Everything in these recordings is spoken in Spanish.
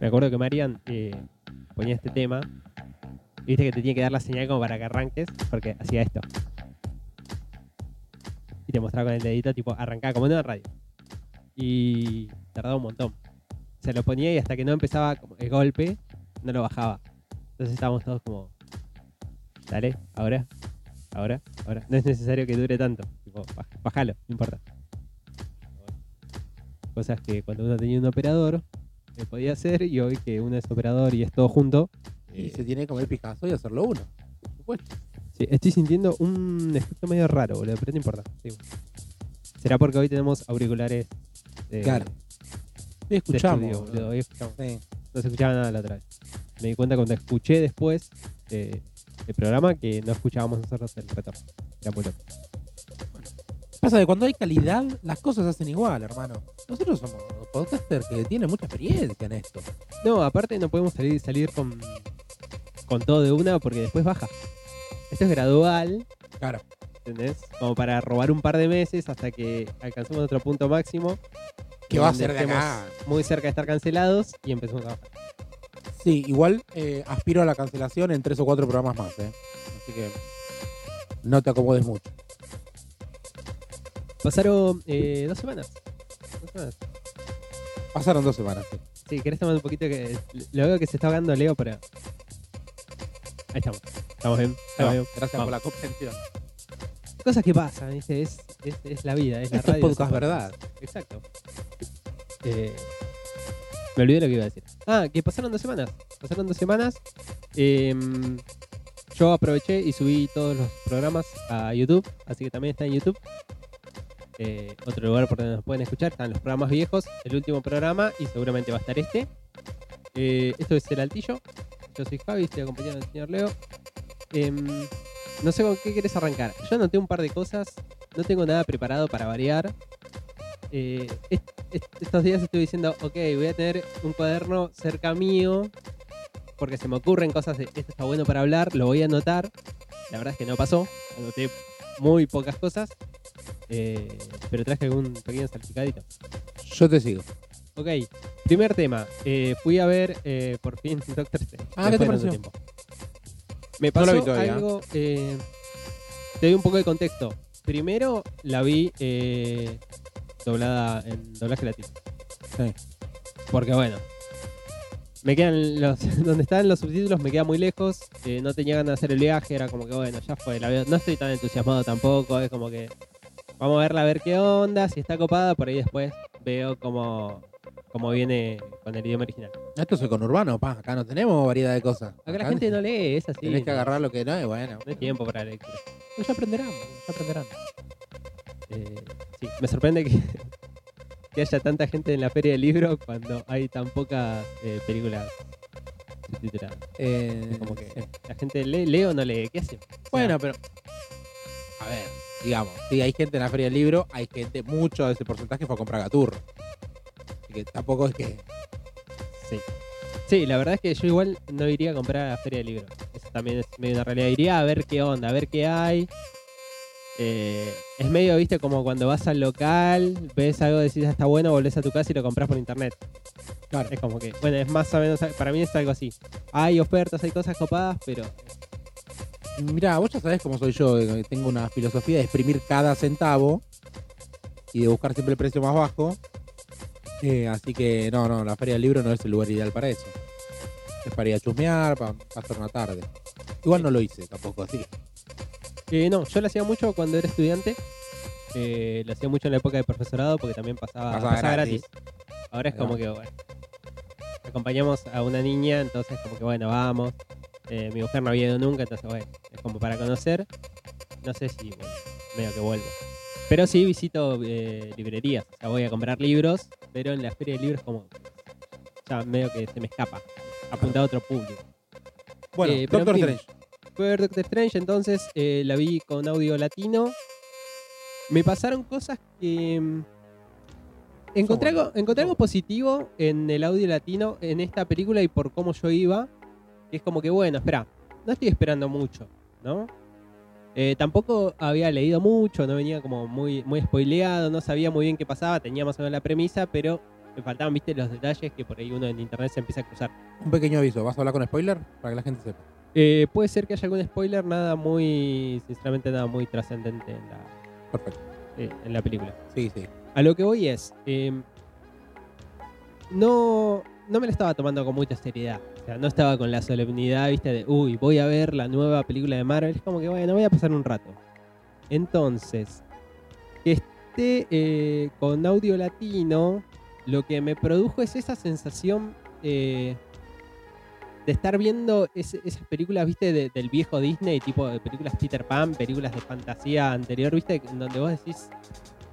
Me acuerdo que Marian eh, ponía este tema. Viste que te tiene que dar la señal como para que arranques, porque hacía esto. Y te mostraba con el dedito, tipo, arrancaba como en una radio. Y tardaba un montón. Se lo ponía y hasta que no empezaba el golpe, no lo bajaba. Entonces estábamos todos como, dale, ahora, ahora, ahora. No es necesario que dure tanto. Tipo, bájalo, no importa. Cosas que cuando uno tenía un operador, eh, podía hacer y hoy que uno es operador y es todo junto. Y eh, se tiene que comer Picasso y hacerlo uno. Por supuesto. Sí, estoy sintiendo un efecto medio raro, boludo, pero no importa. sí. Será porque hoy tenemos auriculares de, Claro. de escuchamos. estudio, boludo. boludo, hoy escuchamos. Sí. No se escuchaba nada la otra vez. Me di cuenta cuando escuché después eh, el programa que no escuchábamos nosotros el retorno. Era muy loco. Pasa que cuando hay calidad, las cosas se hacen igual, hermano. Nosotros somos podcasters que tienen mucha experiencia en esto. No, aparte no podemos salir, salir con, con todo de una porque después baja. Esto es gradual, Claro. ¿entendés? Como para robar un par de meses hasta que alcancemos nuestro punto máximo. Que va a ser de acá. Muy cerca de estar cancelados y empezamos a bajar. Sí, igual eh, aspiro a la cancelación en tres o cuatro programas más, ¿eh? Así que no te acomodes mucho. Pasaron eh, dos semanas. Dos semanas. Pasaron dos semanas, sí. Sí, querés tomar un poquito que. Lo veo que se está ahogando Leo, pero. Ahí estamos. Estamos bien. Estamos bien. Gracias Vamos. por la comprensión. Cosas que pasan, ¿viste? Es, es, es la vida, es la Esto es radio. podcast son verdad. Exacto. Eh, me olvidé lo que iba a decir. Ah, que pasaron dos semanas. Pasaron dos semanas. Em, yo aproveché y subí todos los programas a YouTube, así que también está en YouTube. Eh, otro lugar por donde nos pueden escuchar están los programas viejos, el último programa y seguramente va a estar este. Eh, esto es El Altillo. Yo soy Javi, estoy acompañado del señor Leo. Em, no sé con qué querés arrancar. Yo anoté un par de cosas. No tengo nada preparado para variar. Eh, est- est- estos días estoy diciendo, ok, voy a tener un cuaderno cerca mío. Porque se me ocurren cosas de esto está bueno para hablar. Lo voy a anotar. La verdad es que no pasó. Anoté muy pocas cosas. eh, pero traje algún pequeño salpicadito. Yo te sigo. Ok, primer tema. Eh, fui a ver eh, por fin Doctor Strange. Ah, ¿qué te pareció? tiempo. Me No pasó todavía. algo. eh, te doy un poco de contexto. Primero la vi eh, doblada en doblaje latino. Sí. Porque bueno. Me quedan los. Donde estaban los subtítulos me queda muy lejos. eh, no tenía ganas de hacer el viaje. Era como que bueno, ya fue. La veo. No estoy tan entusiasmado tampoco. Es como que. Vamos a verla a ver qué onda. Si está copada, por ahí después veo cómo, cómo viene con el idioma original. Esto es con urbano, pa. Acá no tenemos variedad de cosas. Acá la gente no lee, es así. Tenés que agarrar lo que no es bueno. No hay tiempo para la lectura. Pues ya aprenderán, ya aprenderán. Eh, sí, me sorprende que, que haya tanta gente en la feria del libro cuando hay tan pocas eh, películas subtituladas. Eh, como que la gente lee, lee o no lee. ¿Qué hace? O sea, Bueno, pero. A ver, digamos, si hay gente en la feria del libro, hay gente, mucho de ese porcentaje fue a comprar gaturro. Así que tampoco es que. sí. Sí, la verdad es que yo igual no iría a comprar a la feria del libro. Eso también es medio una realidad. Iría a ver qué onda, a ver qué hay. Eh, es medio, viste, como cuando vas al local, ves algo, decís "Ah, está bueno, volvés a tu casa y lo compras por internet. Claro. Es como que, bueno, es más o menos, para mí es algo así. Hay ofertas, hay cosas copadas, pero Mirá, vos ya sabés cómo soy yo. que Tengo una filosofía de exprimir cada centavo y de buscar siempre el precio más bajo. Eh, así que no, no, la feria del libro no es el lugar ideal para eso. Es para ir a chusmear, para pasar una tarde. Igual no lo hice tampoco así. Eh, no, yo lo hacía mucho cuando era estudiante. Eh, lo hacía mucho en la época de profesorado porque también pasaba, Pasaba pasaba gratis. gratis. Ahora es como que, bueno, acompañamos a una niña, entonces como que, bueno, vamos. Eh, mi mujer no había ido nunca, entonces, bueno, es como para conocer. No sé si, bueno, medio que vuelvo. Pero sí visito eh, librerías, o sea, voy a comprar libros, pero en la feria de libros como, ya medio que se me escapa. Apunta a otro público. Bueno, Eh, Doctor fin. Strange. Ver Doctor Strange, entonces eh, la vi con audio latino. Me pasaron cosas que. mm, Encontré, algo, encontré algo positivo en el audio latino en esta película y por cómo yo iba. Es como que, bueno, espera, no estoy esperando mucho, ¿no? Eh, tampoco había leído mucho, no venía como muy, muy spoileado, no sabía muy bien qué pasaba, tenía más o menos la premisa, pero me faltaban, viste, los detalles que por ahí uno en internet se empieza a cruzar. Un pequeño aviso, ¿vas a hablar con spoiler? Para que la gente sepa. Eh, puede ser que haya algún spoiler, nada muy, sinceramente, nada muy trascendente en la, Perfecto. eh, en la película. Sí, sí. A lo que voy es, eh, no, no me lo estaba tomando con mucha seriedad. O sea, no estaba con la solemnidad, viste, de, uy, voy a ver la nueva película de Marvel. Es como que, bueno, voy a pasar un rato. Entonces, que esté eh, con audio latino, lo que me produjo es esa sensación eh, de estar viendo ese- esas películas, viste, de- del viejo Disney, tipo de películas Peter Pan, películas de fantasía anterior, viste, en donde vos decís,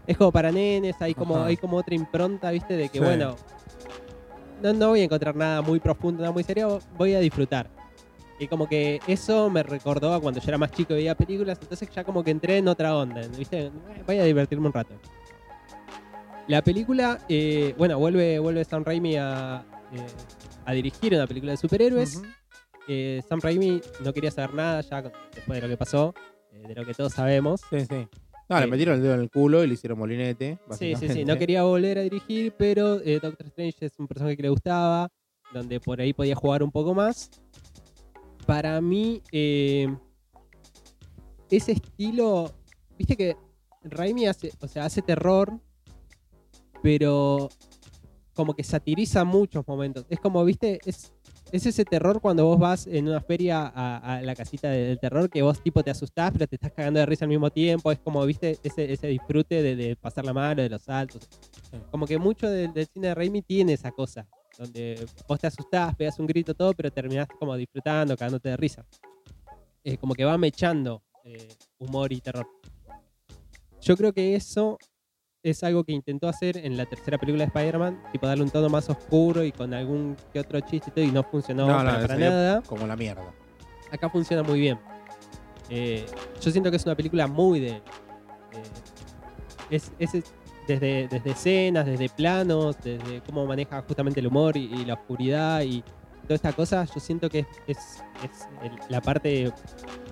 es como para nenes, hay como, Ajá. hay como otra impronta, viste, de que Sí. bueno, no, no voy a encontrar nada muy profundo, nada muy serio, voy a disfrutar. Y como que eso me recordó a cuando yo era más chico y veía películas, entonces ya como que entré en otra onda, ¿viste? Voy a divertirme un rato. La película, eh, bueno, vuelve, vuelve Sam Raimi a, eh, a dirigir una película de superhéroes. Eh, Sam Raimi no quería saber nada ya después de lo que pasó, eh, de lo que todos sabemos. Sí, sí. No, le Eh, metieron el dedo en el culo y le hicieron molinete. Sí, sí, sí. No quería volver a dirigir, pero eh, Doctor Strange es un personaje que le gustaba, donde por ahí podía jugar un poco más. Para mí, ese estilo, viste que Raimi hace, o sea, hace terror, pero como que satiriza muchos momentos. Es como, viste, es, es ese terror cuando vos vas en una feria a, a la casita de- del terror, que vos tipo te asustás, pero te estás cagando de risa al mismo tiempo. Es como, viste, ese, ese disfrute de, de pasar la mano, de los saltos. Como que mucho del, del cine de Raimi tiene esa cosa, donde vos te asustás, pegas un grito, todo, pero terminás como disfrutando, cagándote de risa. Eh, como que va mechando eh, humor y terror. Yo creo que eso es algo que intentó hacer en la tercera película de Spider-Man, tipo darle un tono más oscuro y con algún que otro chiste y todo, y no funcionó No, no, para, nada. Como la mierda. Acá funciona muy bien. Eh, yo siento que es una película muy de. eh, es, es- es desde, desde escenas, desde planos, desde cómo maneja justamente el humor y, y la oscuridad y toda esta cosa. Yo siento que es, es- es el- la parte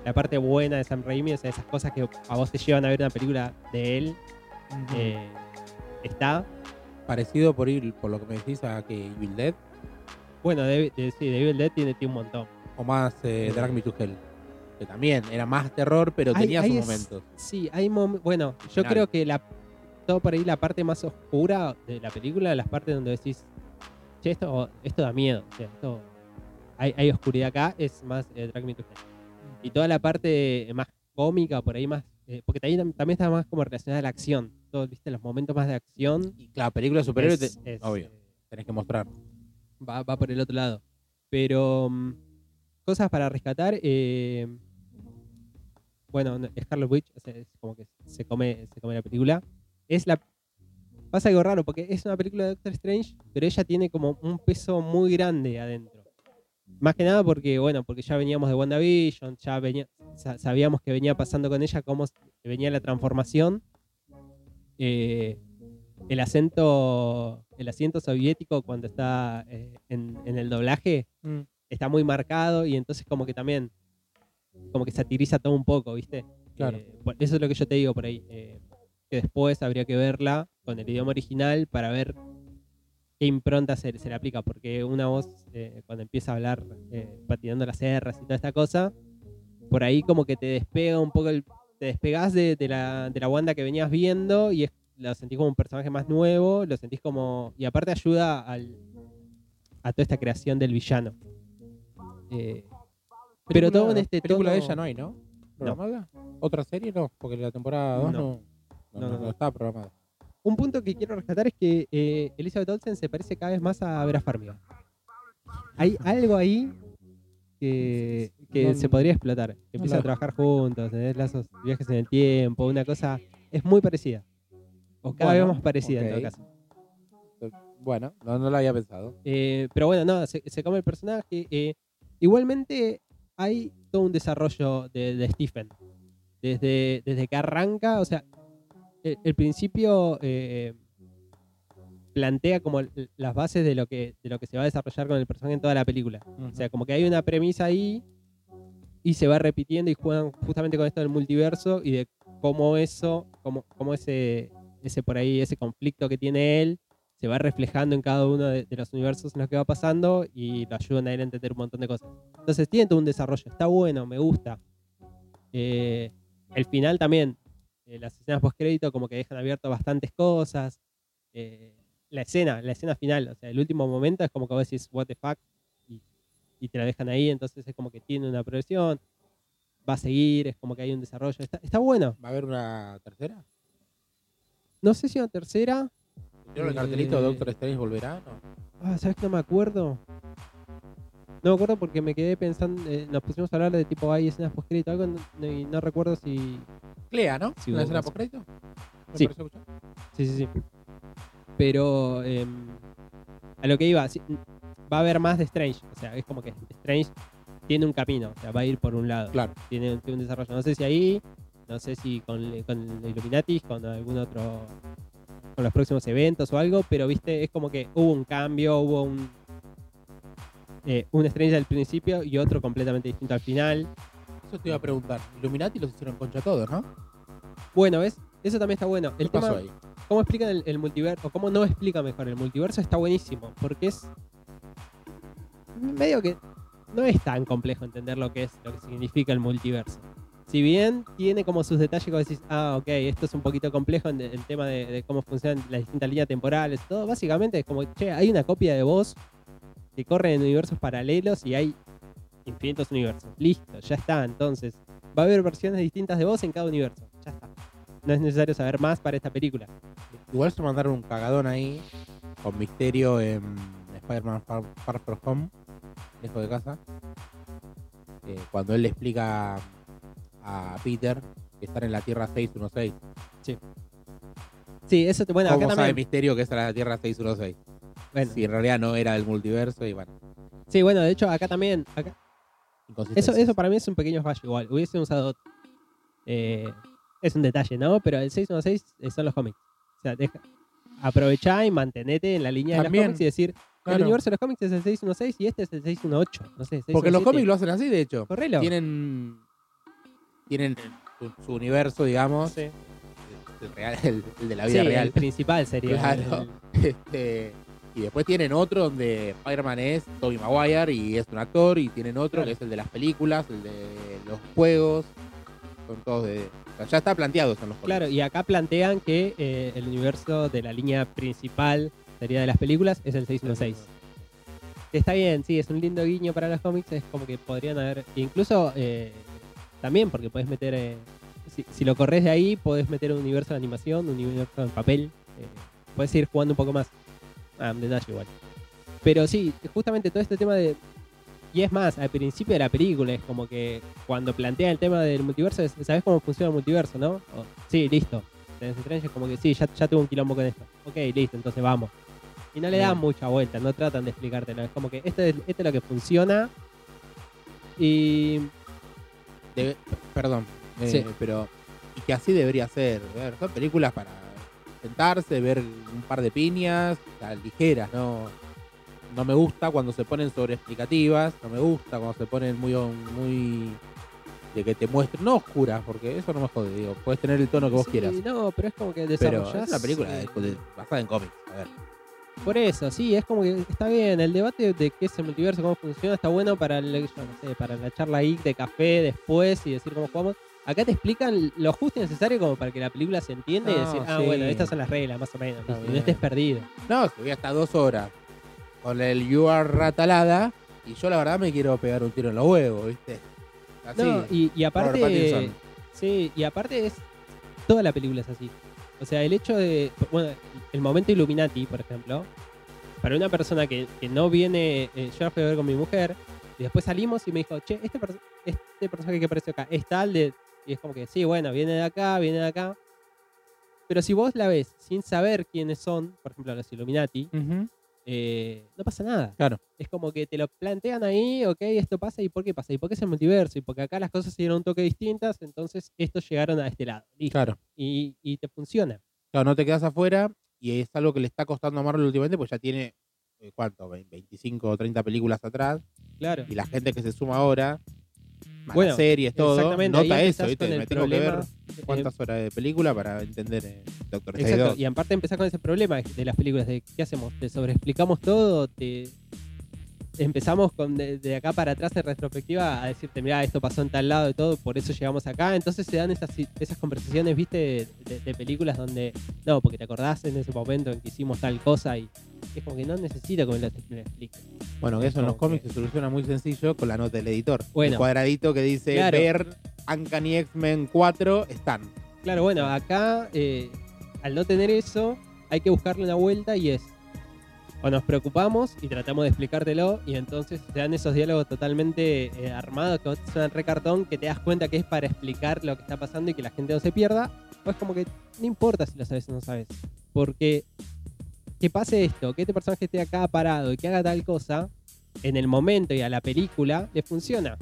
la parte buena de Sam Raimi, o sea, esas cosas que a vos te llevan a ver una película de él. Eh, está. Parecido por ir, por lo que me decís, a que Evil Dead Bueno, de, de- sí, de Evil Dead tiene, tiene un montón. o más eh, Drag Me to Hell. Que también era más terror, pero Hay- tenía hay sus es- momentos. Sí, hay momentos. Bueno, yo Final. creo que la todo por ahí la parte más oscura de la película, las partes donde decís, che, esto, esto da miedo. o sea, esto, hay, hay oscuridad acá, es más eh, Drag Me to Hell. Y toda la parte más cómica, por ahí más. Eh, porque también, también está más como relacionada a la acción. Todo, ¿viste? Los momentos más de acción. Y claro, película superhéroes, es- te- es, obvio, eh, tenés que mostrar. va, va por el otro lado. Pero mm, cosas para rescatar. eh, bueno, no, Scarlet Witch o sea, es como que se come, se come la película. Es la. Pasa algo raro porque es una película de Doctor Strange, pero ella tiene como un peso muy grande adentro. Más que nada porque, bueno, porque ya veníamos de WandaVision, ya venía, sa- sabíamos que venía pasando con ella cómo venía la transformación. Eh, el acento el asiento soviético cuando está eh, en, en el doblaje está muy marcado y entonces como que también como que satiriza todo un poco, ¿viste? Claro. Eh, eso es lo que yo te digo por ahí. que después habría que verla con el idioma original para ver qué impronta se, se le aplica, porque una voz eh, cuando empieza a hablar eh, patinando las erras y toda esta cosa, por ahí como que te despega un poco el, te despegas de, de la, de la Wanda que venías viendo y es, lo sentís como un personaje más nuevo, lo sentís como. Y aparte ayuda al, a toda esta creación del villano. Eh, pero todo en este película de tono- ella no hay, ¿no? ¿Programada? ¿Otra serie no? Porque la temporada 2 No. no. No, No, no, no, no no. estaba programada. Un punto que quiero rescatar es que eh, Elizabeth Olsen se parece cada vez más a Vera Farmiga. Hay algo ahí que, que No- se podría explotar. Empiezan la- a trabajar juntos, tener lazos, viajes en el tiempo, una cosa. Es muy parecida. O cada Bueno, vez más parecida en todo caso. Bueno, no, no lo había pensado. Eh, pero bueno, no, se, se come el personaje. eh, igualmente hay todo un desarrollo de, de Stephen. Desde, desde que arranca, o sea, el, el principio eh, plantea como las bases de lo, que, de lo que se va a desarrollar con el personaje en toda la película. O sea, como que hay una premisa ahí y se va repitiendo y juegan justamente con esto del multiverso y de cómo eso, cómo, cómo ese, ese por ahí, ese conflicto que tiene él, se va reflejando en cada uno de, de los universos en los que va pasando y lo ayudan a él a entender un montón de cosas. Entonces tiene todo un desarrollo, está bueno, me gusta. Eh, el final también, eh, las escenas post crédito como que dejan abierto bastantes cosas. Eh, la escena, la escena final, o sea, el último momento es como que vos decís, what the fuck, y, y te la dejan ahí, entonces es como que tiene una progresión, va a seguir, es como que hay un desarrollo, está, está bueno. ¿Va a haber una tercera? No sé si una tercera, ¿Vieron el cartelito Eh, Doctor Strange volverá? No. ah, ¿sabes que no me acuerdo? No me acuerdo porque me quedé pensando, eh, nos pusimos a hablar de tipo, hay escenas post crédito algo, no, y no recuerdo si, Clea, ¿no? ¿Una hubo escena caso. post crédito? Sí. Sí, sí, sí. Pero em, a lo que iba, sí, va a haber más de Strange. O sea, es como que Strange tiene un camino, o sea, va a ir por un lado. Claro. Tiene, tiene un desarrollo. No sé si ahí, no sé si con, con Illuminati, con algún otro, con los próximos eventos o algo, pero viste, es como que hubo un cambio, hubo un, eh, un Strange al principio y otro completamente distinto al final. Eso te iba a preguntar. Illuminati los hicieron concha todos, ¿no? Bueno, ¿ves? Eso también está bueno. ¿Qué El pasó tema, ahí? cómo explican el, el multiverso, o cómo no explica mejor el multiverso, está buenísimo, porque es medio que no es tan complejo entender lo que es, lo que significa el multiverso. Si bien tiene como sus detalles, como decís, ah, ok, esto es un poquito complejo en el tema de, de cómo funcionan las distintas líneas temporales, todo, básicamente es como, che, hay una copia de vos que corre en universos paralelos y hay infinitos universos. Listo, ya está, entonces, va a haber versiones distintas de vos en cada universo, ya está. No es necesario saber más para esta película. Igual se mandaron un cagadón ahí con misterio en Spider-Man Far, Far From Home, lejos de casa. Eh, cuando él le explica a Peter que están en la Tierra 616. Sí, eso te, bueno, acá ¿Cómo sabe también. misterio que era la Tierra 616? Bueno, Si en realidad no era del multiverso y bueno. sí, bueno, de hecho, acá también. acá- eso, eso para mí es un pequeño fallo igual. Hubiese usado. eh, es un detalle, ¿no? Pero el 616 son los cómics. O sea, deja, aprovechá y mantenete en la línea de También, los cómics y decir: Claro. el universo de los cómics es el 616 y este es el 618. No sé, Porque los 617. cómics lo hacen así, de hecho. Correlo. Tienen. Tienen su, su universo, digamos. Sí. El, real, el- el de la Sí, vida el real. principal sería. Claro. el- Este, y después tienen otro donde Spider-Man es Tobey Maguire y es un actor. Y tienen otro Claro. que es el de las películas, el de los juegos. Son todos de. o sea, ya está planteado eso en los cómics. Claro, y acá plantean que eh, el universo de la línea principal sería de las películas es el 616. Que Está bien, sí, es un lindo guiño para los cómics, es como que podrían haber, incluso eh, también porque puedes meter, eh, si, si lo corres de ahí, podés meter un universo de animación, un universo en papel, eh, puedes ir jugando un poco más. Ah, un detalle igual. Pero sí, justamente todo este tema de... Y es más, al principio de la película es como que cuando plantean el tema del multiverso, es, ¿sabes cómo funciona el multiverso, no? Sí, listo. Tenés Strange es como que sí, ya, ya tuve un quilombo con esto. Ok, listo, entonces vamos. Y no le dan mucha vuelta, no tratan de explicártelo. Es como que esto es, esto es lo que funciona. Y Debe- perdón, eh, Sí. pero y que así debería ser. Son películas para sentarse, ver un par de piñas, o sea, ligeras, no no me gusta cuando se ponen sobre explicativas, no me gusta cuando se ponen muy muy de que te muestren, no oscuras, porque eso no me jode, digo, puedes tener el tono que vos sí, quieras, No, pero es como que pero desarrollás. es una película eh, de- de- basada en cómics, a ver. Por eso, sí, es como que está bien. El debate de qué es el multiverso, cómo funciona, está bueno para, el, yo no sé, para la charla geek de café después y decir cómo jugamos. Acá te explican lo justo y necesario como para que la película se entienda y No, decir, ah, sí. bueno, estas son las reglas, más o menos. Está y no bien. estés perdido. No, voy hasta dos horas con el You Are Ratalada y yo la verdad me quiero pegar un tiro en los huevos, ¿viste? Así. No, y, y Robert aparte. Pattinson. Sí, y aparte es. Toda la película es así. O sea, el hecho de. Bueno, el momento Illuminati, por ejemplo. Para una persona que, que no viene. eh, yo la fui a ver con mi mujer. Y después salimos y me dijo, che, este, este personaje que apareció acá es tal de. Y es como que, sí, bueno, viene de acá, viene de acá. Pero si vos la ves sin saber quiénes son, por ejemplo, los Illuminati, eh, no pasa nada. Claro. Es como que te lo plantean ahí, ok, esto pasa y por qué pasa. Y por qué es el multiverso. Y porque acá las cosas se dieron un toque distintas, entonces estos llegaron a este lado. Listo. Claro. Y, y te funciona. Claro, no te quedas afuera y es algo que le está costando a Marvel últimamente, pues ya tiene, eh, ¿cuánto? Ve- 25 o 30 películas atrás. Claro. Y la gente que se suma ahora, más Bueno, series, todo, exactamente, ahí nota eso, empezás ¿viste? Me tengo que ver problema. ¿Cuántas horas de película para entender eh, Doctor Exacto, 2? y aparte empezás con ese problema de las películas, de ¿qué hacemos? ¿Te sobreexplicamos todo? ¿Te empezamos con de, de acá para atrás en retrospectiva a decirte, mira, esto pasó en tal lado y todo, por eso llegamos acá? Entonces se dan esas, esas conversaciones, viste, de, de películas donde, no, porque te acordás en ese momento en que hicimos tal cosa y es como que no necesita que me lo me lo expliques. Bueno, que eso en los cómics que- se soluciona muy sencillo con la nota del editor. Bueno. El cuadradito que dice Claro. ver Uncanny X-Men 4 están. Claro, bueno, acá eh, al no tener eso, hay que buscarle una vuelta y es. O nos preocupamos y tratamos de explicártelo, y entonces te dan esos diálogos totalmente eh, armados que son re cartón, que te das cuenta que es para explicar lo que está pasando y que la gente no se pierda. O es como que no importa si lo sabes o no sabes. Porque que pase esto, que este personaje esté acá parado y que haga tal cosa, en el momento y a la película le funciona.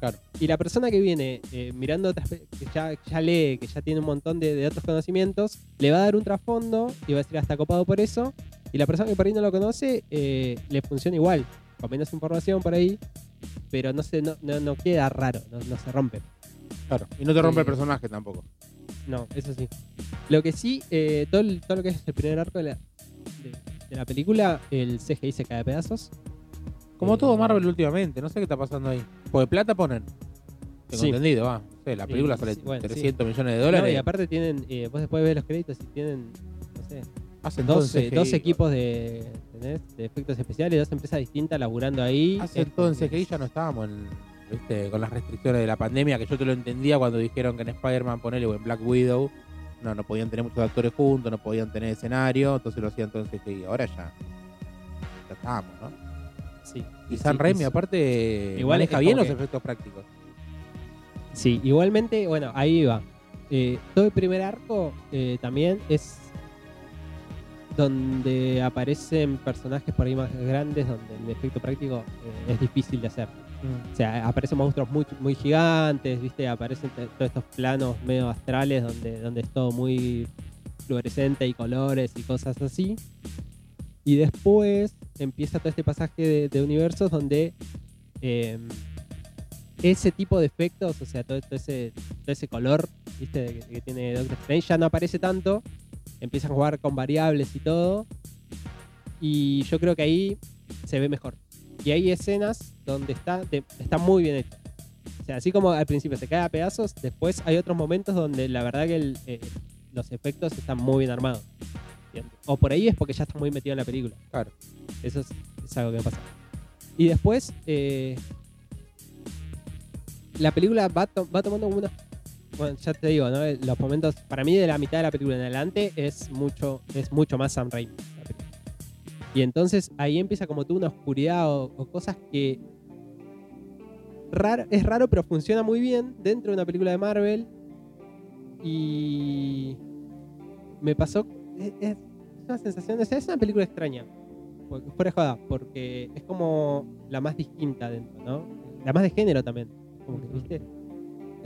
Claro. Y la persona que viene eh, mirando otras que ya, ya lee, que ya tiene un montón de, de otros conocimientos, le va a dar un trasfondo y va a decir hasta copado por eso. Y la persona que por ahí no lo conoce, eh, le funciona igual, con menos información por ahí, pero no se, no, no, no queda raro, no, no se rompe. Claro. Y no te rompe Eh, el personaje tampoco. No, eso sí. Lo que sí, eh, todo, el- todo lo que es el primer arco de la, de, de la película, el CGI se cae a pedazos. Como eh, todo Marvel últimamente, no sé qué está pasando ahí. Porque plata ponen. Tengo Sí. entendido, va. No la Sí, película sale bueno, sí. 300 millones de No, dólares. y aparte tienen, eh, vos después ves los créditos y tienen, no sé, hacen todo en 12, CGI, 12 equipos de, ¿entendés? de efectos especiales, dos empresas distintas laburando ahí. Hacen Es todo en como que- ya no estábamos en, ¿viste? con las restricciones de la pandemia, que yo te lo entendía cuando dijeron que en Spider-Man, ponele, o en Black Widow, no, no podían tener muchos actores juntos, no podían tener escenario, entonces lo hacían todo en CGI. Ahora ya, ya estábamos, ¿no? Sí. Y sí, San Raimi, sí. aparte, Igual maneja es bien los que- efectos prácticos. Sí, igualmente, bueno, ahí va. Eh, todo el primer arco eh, también es donde aparecen personajes por ahí más grandes, donde el efecto práctico eh, es difícil de hacer. O sea, aparecen monstruos muy, muy gigantes, ¿viste? Aparecen todos estos planos medio astrales donde, donde es todo muy fluorescente y colores y cosas así. Y después empieza todo este pasaje de, de universos donde eh, ese tipo de efectos, o sea, todo, todo ese, todo ese color ¿viste? Que, que tiene Doctor Strange ya no aparece tanto. Empiezan a jugar con variables y todo. Y yo creo que ahí se ve mejor. Y hay escenas donde está, de- está muy bien hecho. O sea, así como al principio se cae a pedazos, después hay otros momentos donde la verdad que el, eh, los efectos están muy bien armados. O por ahí es porque ya está muy metido en la película. Claro. Eso es, es algo que me pasa. Y después, eh, la película va, to- va tomando unos. Bueno, ya te digo, ¿no? Los momentos, para mí, de la mitad de la película en adelante, es mucho, es mucho más Sam Raimi. Y entonces ahí empieza como tú una oscuridad o, o cosas que. Raro, es raro, pero funciona muy bien dentro de una película de Marvel. Y. Me pasó. Es, es una sensación. es una película extraña. Porque- Fuera joda, porque es como la más distinta dentro, ¿no? La más de género también. Como que, ¿viste?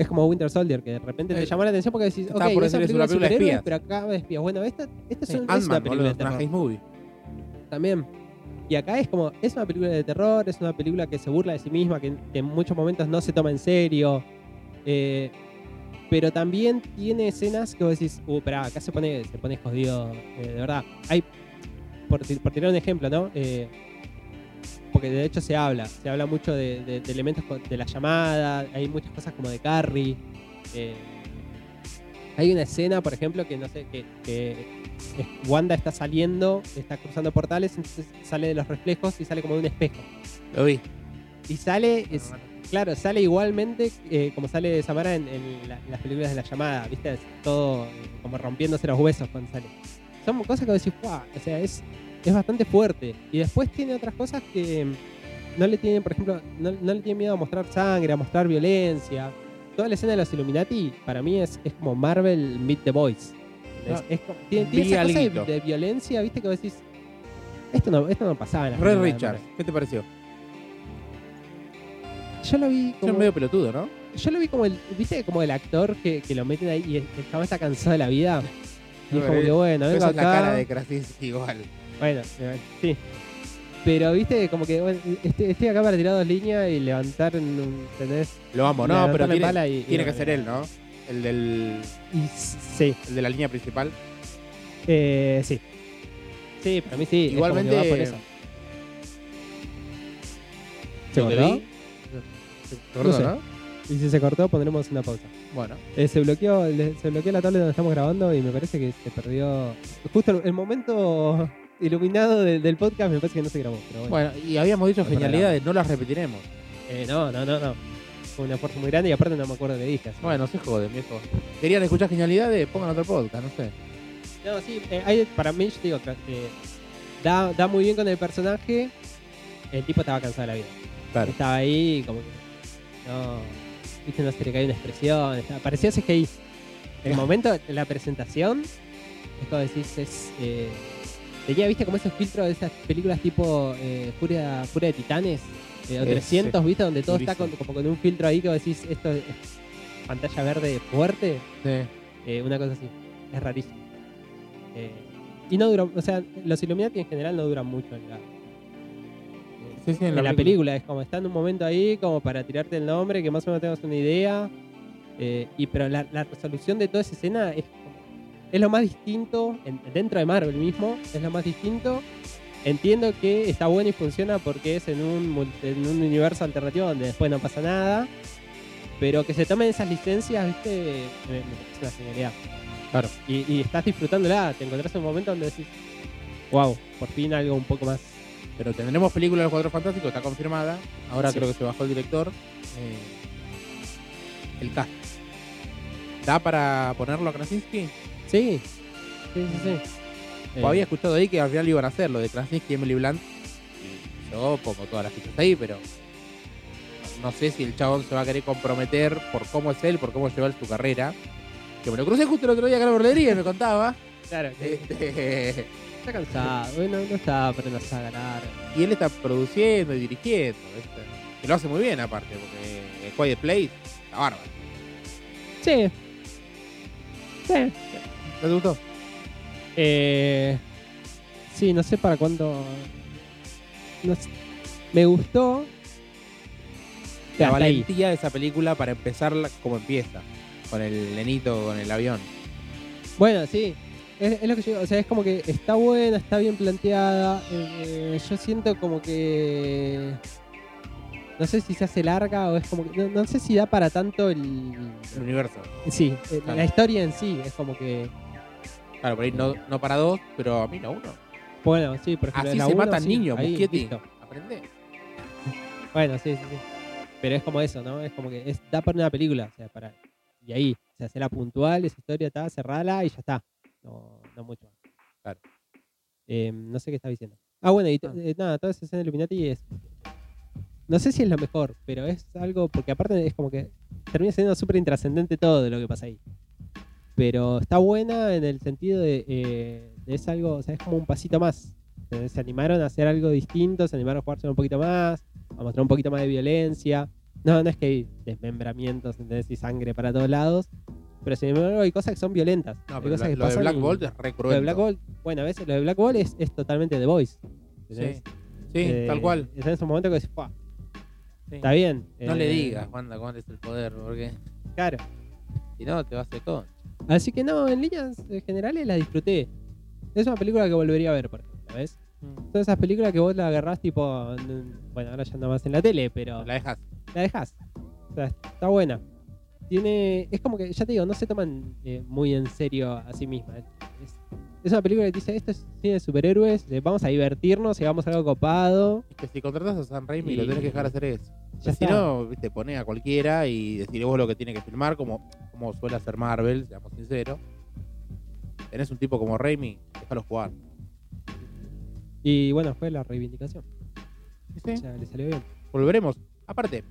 Es como Winter Soldier, que de repente te Eh, llamó la atención porque decís, ok, por esa decir, es película una película pero acá de espías. Bueno, esta, esta es, una película de terror. movie. También. Y acá es como, es una película de terror, es una película que se burla de sí misma, que, que en muchos momentos no se toma en serio. eh, pero también tiene escenas que vos decís, uh, pero acá se pone, se pone jodido, eh, de verdad. Hay, por, por tirar un ejemplo, ¿no? Eh, porque de hecho se habla, se habla mucho de, de- de elementos de la llamada, hay muchas cosas como de Carrie. eh, hay una escena, por ejemplo, que no sé, que, Wanda está saliendo, está cruzando portales, entonces sale de los reflejos y sale como de un espejo. Lo vi. Y sale, es- claro, sale igualmente eh, como sale Samara en, en la- en las películas de la llamada, ¿viste? Es todo eh, como rompiéndose los huesos cuando sale. Son cosas que vos decís, "Fua", o sea, es, es bastante fuerte. Y después tiene otras cosas que no le tienen, por ejemplo, no, no le tiene miedo a mostrar sangre, a mostrar violencia. Toda la escena de los Illuminati, para mí, es, es como Marvel Meet the Boys. Ah, Es tiene, esa cosa de, violencia, ¿viste? Que vos decís, esto no, esto no pasaba en las Red Marvel". ¿qué te pareció? Yo lo vi como, medio pelotudo, ¿no? yo lo vi como el, viste, como el actor que, que lo meten ahí y el, el chabón está cansado de la vida. Y es como que bueno, vengo es la acá. cara de Krasinski igual. Bueno, eh, sí. Pero viste, como que bueno, este- estoy acá para tirar dos líneas y levantar, ¿entendés? Lo amo, no, pero tiene, pala y- y tiene que ser él, ¿no? El del. Y sí, El de la línea principal. eh, sí. Sí, para mí sí. es como que Igualmente, va por eso. ¿Se cortó? vi- ¿Se cortó, sé. no? Y si se cortó, pondremos una pausa. Bueno. Eh, se bloqueó se bloqueó la tablet donde estamos grabando y me parece que se perdió. Justo el momento iluminado de- del podcast me parece que no se grabó. Pero bueno. Bueno, y habíamos dicho genialidades, no las repetiremos. Eh, no, no, no, no. Fue un esfuerzo muy grande y aparte no me acuerdo qué dije. así. Bueno, se joden, viejo. ¿Querían escuchar genialidades? Pongan otro podcast, no sé. No, sí, eh, hay- para mí, yo te digo, eh, da, da muy bien con el personaje. El tipo estaba cansado de la vida. Claro. Estaba ahí como que. No. Viste, no se le caía una expresión. estaba- parecía CGI. El momento la presentación. Es como decís, es. Eh, tenía, viste, como esos filtros de esas películas tipo eh, Furia, Furia de Titanes. eh, o Ese. 300, viste, donde todo está con, como con un filtro ahí que vos decís, esto es pantalla verde fuerte. Sí. Eh, una cosa así. Es rarísimo. Y no dura, o sea, los Illuminati en general no duran mucho en la, Sí, sí, en la película. Es como está en un momento ahí como para tirarte el nombre, que más o menos tengas una idea. Y pero la, la resolución de toda esa escena es, es lo más distinto, en- dentro de Marvel mismo, es lo más distinto. Entiendo que está bueno y funciona porque es en un, en un universo alternativo donde después no pasa nada. Pero que se tomen esas licencias, viste, me, me parece una genialidad. Claro. Y, y estás disfrutándola, te encontrás en un momento donde decís, wow, por fin algo un poco más. Pero tendremos película de los Cuatro Fantásticos, está confirmada. Ahora Sí. creo que se bajó el director. Eh, el cast. ¿Da para ponerlo a Krasinski? Sí, sí, sí, sí. O había escuchado ahí que al final iban a hacer lo de Krasinski y Emily Blunt. Y yo pongo todas las fichas ahí, pero no sé si el chabón se va a querer comprometer por cómo es él, por cómo lleva su carrera. Que me lo crucé justo el otro día acá en la bordería y me contaba. Claro, que Este, está cansado, bueno, no está para una saga larga. y él está produciendo y dirigiendo. ¿viste? Que lo hace muy bien aparte, porque el Quiet Place está bárbaro. Sí. Sí. ¿No te gustó? Eh, sí, no sé para cuándo. No sé. Me gustó. La Hasta ahí. valentía de esa película para empezarla como empieza. Con el nenito, con el avión. Bueno, sí. Es, es lo que yo digo. O sea, es como que está buena, está bien planteada. eh, yo siento como que. No sé si se hace larga o es como que. No, no sé si da para tanto el. El universo. Sí, eh, Claro. la historia en sí. Es como que. Claro, por ahí no, no para dos, pero a mí no uno. Bueno, sí, por ejemplo. Así la se uno, matan sí, niños, ahí, Muschietti. listo. Aprende. Bueno, sí, sí, sí. Pero es como eso, ¿no? Es como que es, da para una película, o sea, para. Y ahí, o sea, hacerla puntual, esa historia está, cerrala y ya está. No, no mucho más. Claro. Eh, no sé qué estaba diciendo. Ah, bueno, y Ah. eh, nada, toda esa escena de Illuminati es. No sé si es lo mejor, pero es algo. Porque aparte es como que termina siendo súper intrascendente todo de lo que pasa ahí. Pero está buena en el sentido de. eh, de es algo, o sea, es como un pasito más. Eh, Se animaron a hacer algo distinto, se animaron a jugarse un poquito más, a mostrar un poquito más de violencia. No, no es que hay desmembramientos ¿entendés? y sangre para todos lados, pero sin embargo hay cosas que son violentas. No, hay pero cosas lo, que lo de Black y- Bolt es re Lo de Black Bolt, bueno, a veces lo de Black Bolt es, es totalmente The Voice. ¿entendés? Sí, sí Eh, tal cual. Es en ese momento que decís, "Fua, Sí. está bien. No le digas, Wanda, cuál es el poder, porque Claro. si no te vas de con. Así que no, en líneas generales la disfruté. Es una película que volvería a ver, por ejemplo, ¿ves? Son esas películas que vos la agarrás tipo. en- Bueno, ahora ya anda más en la tele, pero La dejas. la dejas. O sea, está buena. Tiene. Es como que, ya te digo, no se toman eh, muy en serio a sí misma. Es, es una película que te dice: esto es cine de superhéroes, eh, vamos a divertirnos y vamos a algo copado. Es que si contratas a Sam Raimi, Y- lo tenés que dejar hacer eso. Ya si está. no, viste, poné a cualquiera y decirle vos lo que tiene que filmar, como, como suele hacer Marvel, seamos sinceros. Tenés un tipo como Raimi, déjalo jugar. Y bueno, fue la reivindicación. ¿Sí, sí? O sea, le salió bien. Volveremos. Aparte,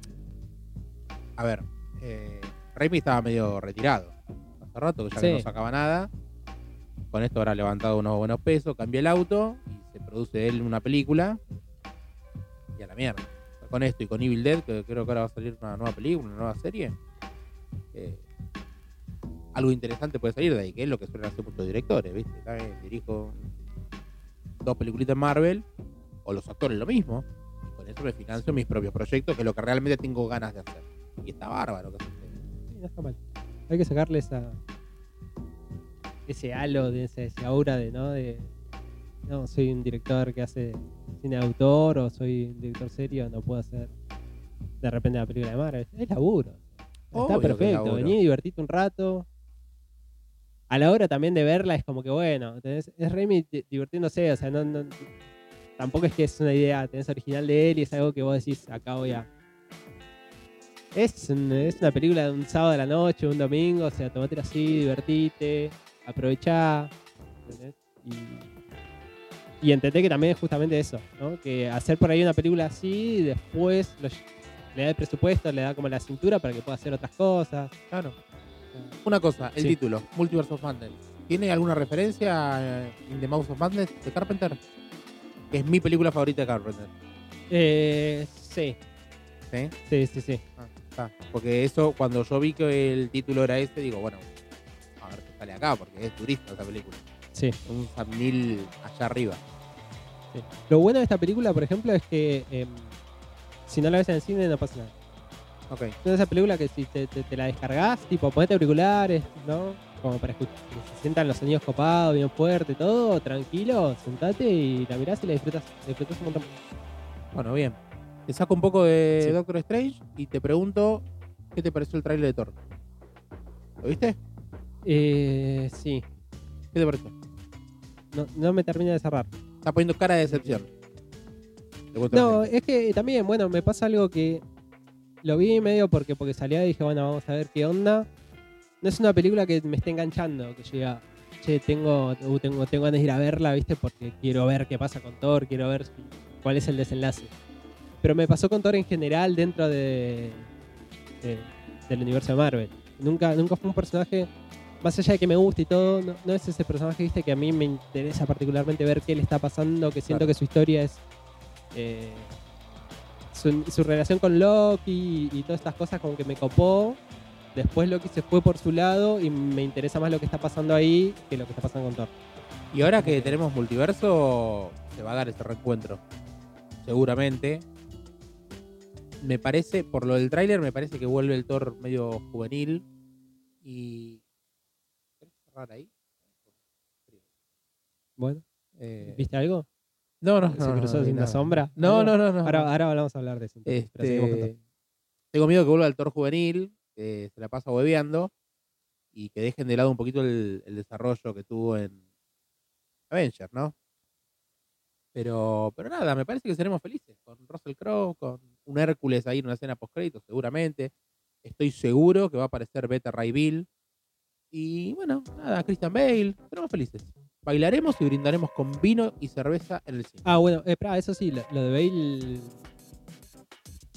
a ver, eh, Raimi estaba medio retirado. Hace rato que ya que no sacaba nada. Con esto habrá levantado unos buenos pesos, cambia el auto y se produce él una película. Y a la mierda. Con esto y con Evil Dead, que creo que ahora va a salir una nueva película, una nueva serie. eh, algo interesante puede salir de ahí, que es lo que suelen hacer muchos directores, ¿viste? Dirijo dos peliculitas en Marvel, o los actores lo mismo, y con eso me financio mis propios proyectos, que es lo que realmente tengo ganas de hacer. Y está bárbaro que no está mal. Hay que sacarle esa. ese halo, de ese, ese aura de, ¿no? De. No, soy un director que hace cine de autor o soy un director serio, no puedo hacer de repente una película de Marvel. Es laburo. Obvio Está perfecto. Vení, divertite un rato. A la hora también de verla es como que bueno, tenés- es di- divirtiéndose, o sea, no, no- tampoco es que es una idea, tenés original de él y es algo que vos decís, acá voy a. Es, es una película de un sábado a la noche, un domingo, o sea, tomátela así, divertite, aprovechá. ¿entendés? Y, y entendé que también es justamente eso, ¿no? Que hacer por ahí una película así y después lo le da el presupuesto, le da como la cintura para que pueda hacer otras cosas. Claro. Una cosa, el Sí. título, Multiverse of Madness. ¿Tiene alguna referencia a In the Mouse of Madness de Carpenter? Que es mi película favorita de Carpenter. Eh, sí, ¿Sí? sí, sí, sí. Ah, está. Porque eso, cuando yo vi que el título era ese, digo, bueno, a ver qué sale acá, porque es turista esa película. sí. Un thumbnail allá arriba. Sí. Lo bueno de esta película, por ejemplo, es que em, si no la ves en el cine no pasa nada. Ok. Es esa película que si te, te- te la descargas, tipo, ponete auriculares, ¿no? Como para escuchar, que se sientan los sonidos copados, bien fuerte, todo, tranquilo, sentate y la mirás y la disfrutas, disfrutas un montón. Bueno, bien. Te saco un poco de Sí. Doctor Strange y te pregunto, ¿qué te pareció el tráiler de Thor? ¿Lo viste? Eh, sí, ¿Qué te pareció? no, no me termina de cerrar. Está poniendo cara de decepción. No, es que también, bueno, me pasa algo que lo vi medio porque, porque salía y dije, bueno, vamos a ver qué onda. No es una película que me esté enganchando, que llega, che, tengo, uh, tengo, tengo ganas de ir a verla, ¿viste? Porque quiero ver qué pasa con Thor, quiero ver cuál es el desenlace. Pero me pasó con Thor en general dentro de, de- del universo de Marvel. Nunca, nunca fue un personaje, más allá de que me guste y todo, no, no es ese personaje, ¿viste? Que a mí me interesa particularmente ver qué le está pasando, que siento Claro. que su historia es eh, su, su relación con Loki y, y todas estas cosas como que me copó. Después Loki se fue por su lado y me interesa más lo que está pasando ahí que lo que está pasando con Thor. Y ahora que tenemos multiverso, se va a dar ese reencuentro. Seguramente. Me parece, por lo del tráiler, me parece que vuelve el Thor medio juvenil. Y. ¿Querés cerrar ahí? Bueno, Eh, ¿viste algo? No, no, ¿Se no, cruzó no, sin una nada. sombra? No, no, no, no. Ahora, ahora vamos a hablar de eso. entonces. Este, tengo miedo que vuelva el Thor juvenil, que se la pasa hueveando, y que dejen de lado un poquito el, el desarrollo que tuvo en Avengers, ¿no? Pero, pero nada, me parece que seremos felices con Russell Crowe, con un Hércules ahí en una escena post seguramente. Estoy seguro que va a aparecer Beta Ray Bill. Y bueno, nada, Christian Bale, seremos felices. Bailaremos y brindaremos con vino y cerveza en el cine. Ah, bueno, eh, espera, eso sí, lo, lo de Bale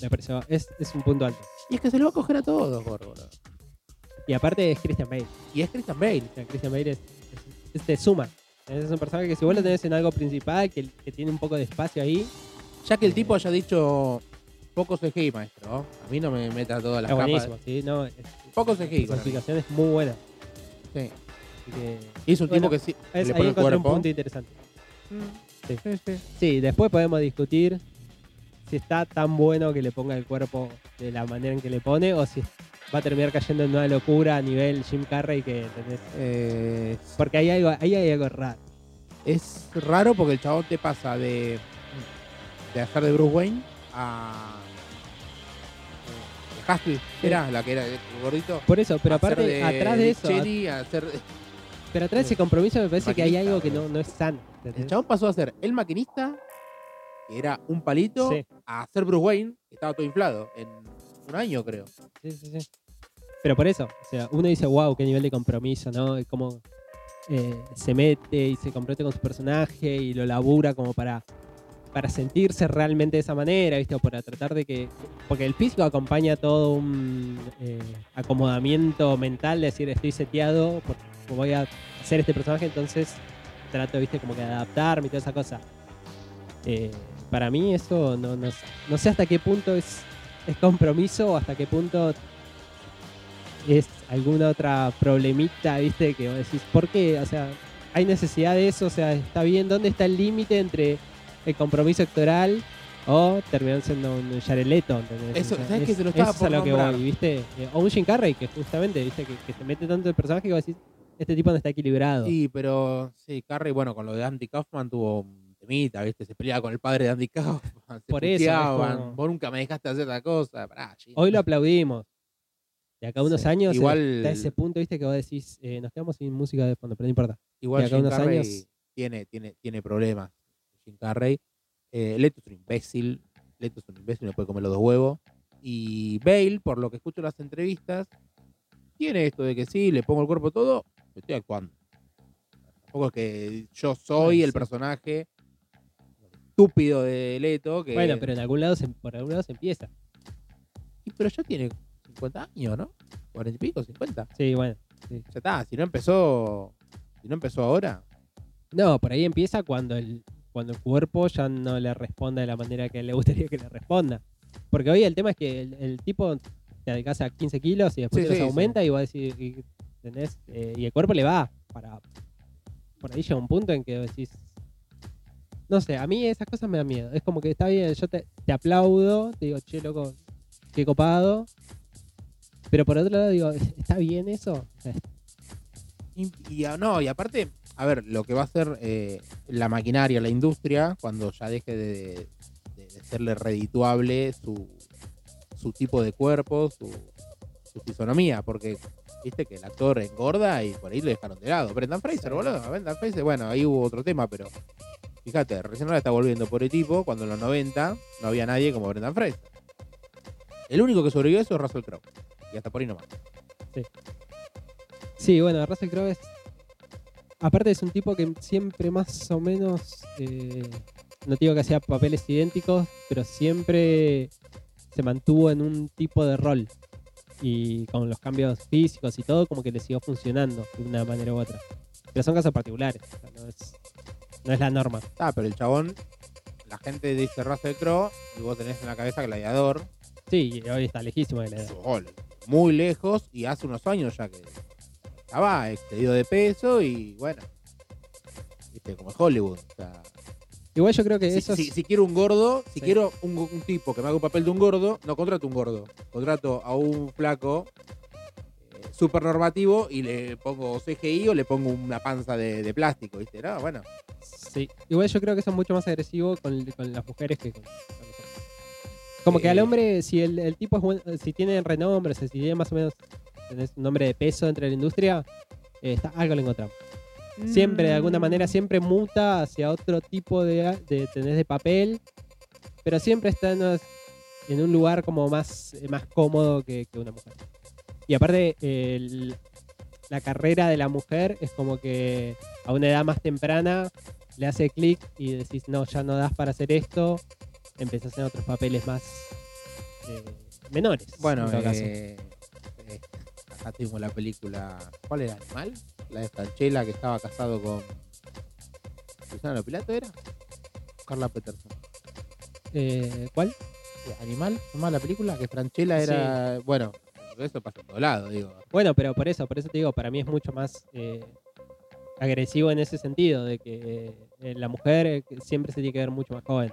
me pareció, es, es un punto alto. Y es que se lo va a coger a todos, Gorgoro. Y aparte es Christian Bale. Y es Christian Bale. O sea, Christian Bale es, es- es- te suma. Es un personaje que si vos lo tenés en algo principal, que, que tiene un poco de espacio ahí, Ya que el tipo haya dicho poco CGI, maestro. A mí no me meta todas las está capas. buenísimo. ¿sí? No, es, Poco CGI. su explicación es muy buena. Sí. Así que, Y es un Bueno, tipo que sí es- le ahí pone el encontré un punto interesante. Sí. Sí, sí. Sí, después podemos discutir si está tan bueno que le ponga el cuerpo de la manera en que le pone o si va a terminar cayendo en una locura a nivel Jim Carrey que ¿entendés? Eh, porque ahí hay, algo- ahí hay algo raro. es raro porque el chabón te pasa de, de hacer de Bruce Wayne a. eh, de Haskell, era la que era el gordito. Por eso, pero aparte, atrás de eso, Cheney, a hacer- pero atrás de ese compromiso me parece que hay algo que no, no es sano. El chabón pasó a ser el maquinista, que era un palito, Sí. a ser Bruce Wayne, que estaba todo inflado, en un año creo. Sí, sí, sí. Pero por eso, o sea, uno dice, wow, qué nivel de compromiso, ¿no? Cómo eh, se mete y se compromete con su personaje y lo labura como para, para sentirse realmente de esa manera, ¿viste? O para tratar de que. Porque el físico acompaña todo un eh, acomodamiento mental, de decir, estoy seteado, porque voy a hacer este personaje, entonces trato, ¿viste? Como que de adaptarme y toda esa cosa. Eh, para mí, eso no, no, no sé hasta qué punto es, es compromiso o hasta qué punto es alguna otra problemita, ¿viste? Que vos decís, ¿por qué? O sea, ¿hay necesidad de eso? O sea, ¿está bien? ¿Dónde está el límite entre el compromiso actoral O terminan siendo un Jared Leto, ¿entendés? Eso, O sea, ¿sabes es- que te lo estaba eso es a lo que voy, ¿viste? Eh, O un Jim Carrey, que justamente, ¿viste? Que, que se mete tanto el personaje que vos decís, este tipo no está equilibrado. Sí, pero sí, Carrey, bueno, con lo de Andy Kaufman tuvo un temita, ¿viste? Se peleaba con el padre de Andy Kaufman. Se Por eso, es como- Vos nunca me dejaste hacer esa cosa. Pará. Hoy lo aplaudimos. De acá a unos Sí, años igual- eh, está ese punto, ¿viste? Que vos decís, eh, nos quedamos sin música de fondo, pero no importa. Igual de acá Jim unos Carrey años- tiene, tiene, tiene problemas. Jim Carrey. Eh, Leto es un imbécil. Leto es un imbécil, no puede comer los dos huevos. Y Bale, por lo que escucho en las entrevistas, tiene esto de que sí, le pongo el cuerpo todo, estoy actuando. Tampoco es que yo soy el sí. personaje estúpido de Leto. Que, Bueno, pero en algún lado se, por algún lado se empieza. Y- pero ya tiene 50 años, ¿no? 40 y pico, 50. Sí, bueno. Ya está, si no empezó, si no empezó ahora, No, por ahí empieza cuando el, cuando el cuerpo ya no le responde de la manera que le gustaría que le responda. Porque hoy el tema es que el, el tipo te adelgaza 15 kilos y después Sí, te los sí, aumenta y va a decir, y, ¿entendés? Eh, y el cuerpo le va para... Por ahí llega un punto en que decís... No sé, a mí esas cosas me dan miedo. Es como que está bien, yo te, te aplaudo, te digo, che, loco, qué copado. Pero por otro lado digo, ¿está bien eso? Y, y a- no, y aparte, a ver, lo que va a hacer eh, la maquinaria, la industria, cuando ya deje de, de- de serle redituable su, su tipo de cuerpo, su, su fisonomía, porque viste que el actor engorda y por ahí lo dejaron de lado. Brendan Fraser, boludo, Brendan Fraser, bueno, ahí hubo otro tema, pero fíjate, recién ahora está volviendo por el tipo, cuando en los 90 no había nadie como Brendan Fraser. El único que sobrevivió a eso es Russell Crowe. Y hasta por ahí nomás. Sí, bueno, Russell Crowe es. Aparte es un tipo que siempre más o menos. eh, no digo que hacía papeles idénticos, pero siempre se mantuvo en un tipo de rol. Y con los cambios físicos y todo, como que le siguió funcionando de una manera u otra. Pero son casos particulares, o sea, no, es, no es la norma. Ah, pero el chabón, la gente dice Russell Crowe y vos tenés en la cabeza Gladiador, Sí, y hoy está lejísimo de la edad. gol, muy lejos y hace unos años ya que estaba excedido de peso y bueno, viste, como Hollywood. o sea, Igual yo creo que si, eso si- si quiero un gordo, si Sí. quiero un, un tipo que me haga un papel de un gordo, no contrato un gordo, contrato a un flaco eh, súper normativo y le pongo CGI o le pongo una panza de, de plástico, ¿viste? No, bueno, Sí, igual yo creo que es mucho más agresivo con, con las mujeres que con. Como que al hombre, si el, el tipo es buen- si tiene renombre, o sea, si tiene más o menos tenés un nombre de peso entre la industria, eh, está, algo le encontramos. Siempre, de alguna manera, siempre muta hacia otro tipo de, de, tenés de papel, pero siempre está en, un lugar como más, eh, más cómodo que, que una mujer. Y aparte, el- la carrera de la mujer es como que a una edad más temprana le hace clic y decís, no, ya no das para hacer esto, empezás en otros papeles más eh, menores. Bueno, eh, eh, acá tengo la película. ¿Cuál era? ¿Animal? La de Franchella que estaba casado con. ¿Luciano Pilato era? Carla Peterson. Eh, ¿Cuál? Eh, ¿Animal? ¿Se llama la película? Que Franchella era. Bueno, eso pasa en todo lado, digo. Bueno, pero por eso, por eso te digo, para mí es mucho más eh, agresivo en ese sentido, de que eh, la mujer siempre se tiene que ver mucho más joven.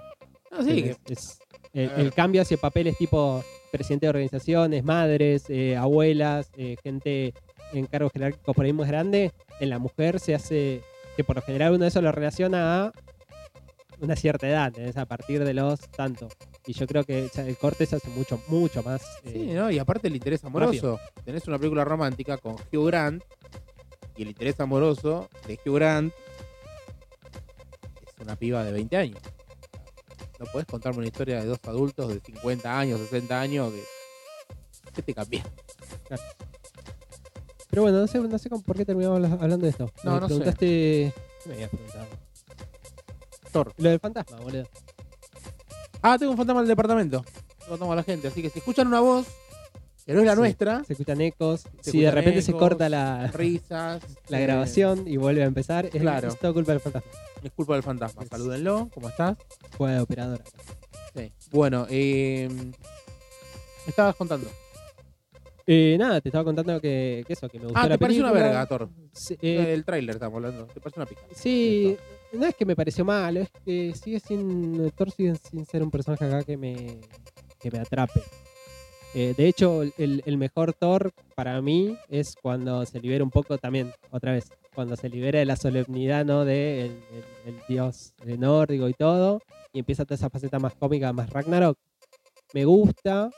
Sí. Es- es- el, cambio hacia papeles tipo presidente de organizaciones, madres, eh, abuelas, eh, gente en cargos jerárquicos por ahí más grande, en la mujer se hace, que por lo general uno de eso lo relaciona a una cierta edad, ¿entendés? a partir de los tanto. Y yo creo que el corte se hace mucho, mucho más. eh, Sí, ¿no? Y aparte el interés amoroso. Tenés una película romántica con Hugh Grant y el interés amoroso de Hugh Grant es una piba de 20 años. No podés contarme una historia de dos adultos de 50 años, 60 años que, que te cambia. Pero bueno, no sé, no sé con- por qué terminamos habla- hablando de esto. No, me no sé. preguntaste. ¿Qué me habías preguntado? Thor. Lo del fantasma, boludo. Ah, tengo un fantasma en el departamento. Lo tomo a la gente. Así que si escuchan una voz que no es la Sí. nuestra, Se escuchan ecos. Se si de repente se corta la, risas. la eh, grabación y vuelve a empezar, es, Claro. es todo culpa del fantasma. Es culpa del fantasma. Salúdenlo. ¿Cómo estás? Juega de operadora. Sí. Bueno, eh, me estabas contando. Eh, nada, te estaba contando que, que eso, que me gustó Ah, la te parece una verga, Thor. Sí, eh, el tráiler estamos hablando. Te parece una pica. Sí, no es que me pareció malo, es que sigue sin. Thor sigue sin ser un personaje acá que me, que me atrape. Eh, de hecho, el, el mejor Thor para mí es cuando se libera un poco también, otra vez, cuando se libera de la solemnidad, ¿no? De el, el- el dios nórdico y todo, y empieza toda esa faceta más cómica, más Ragnarok. Me gusta.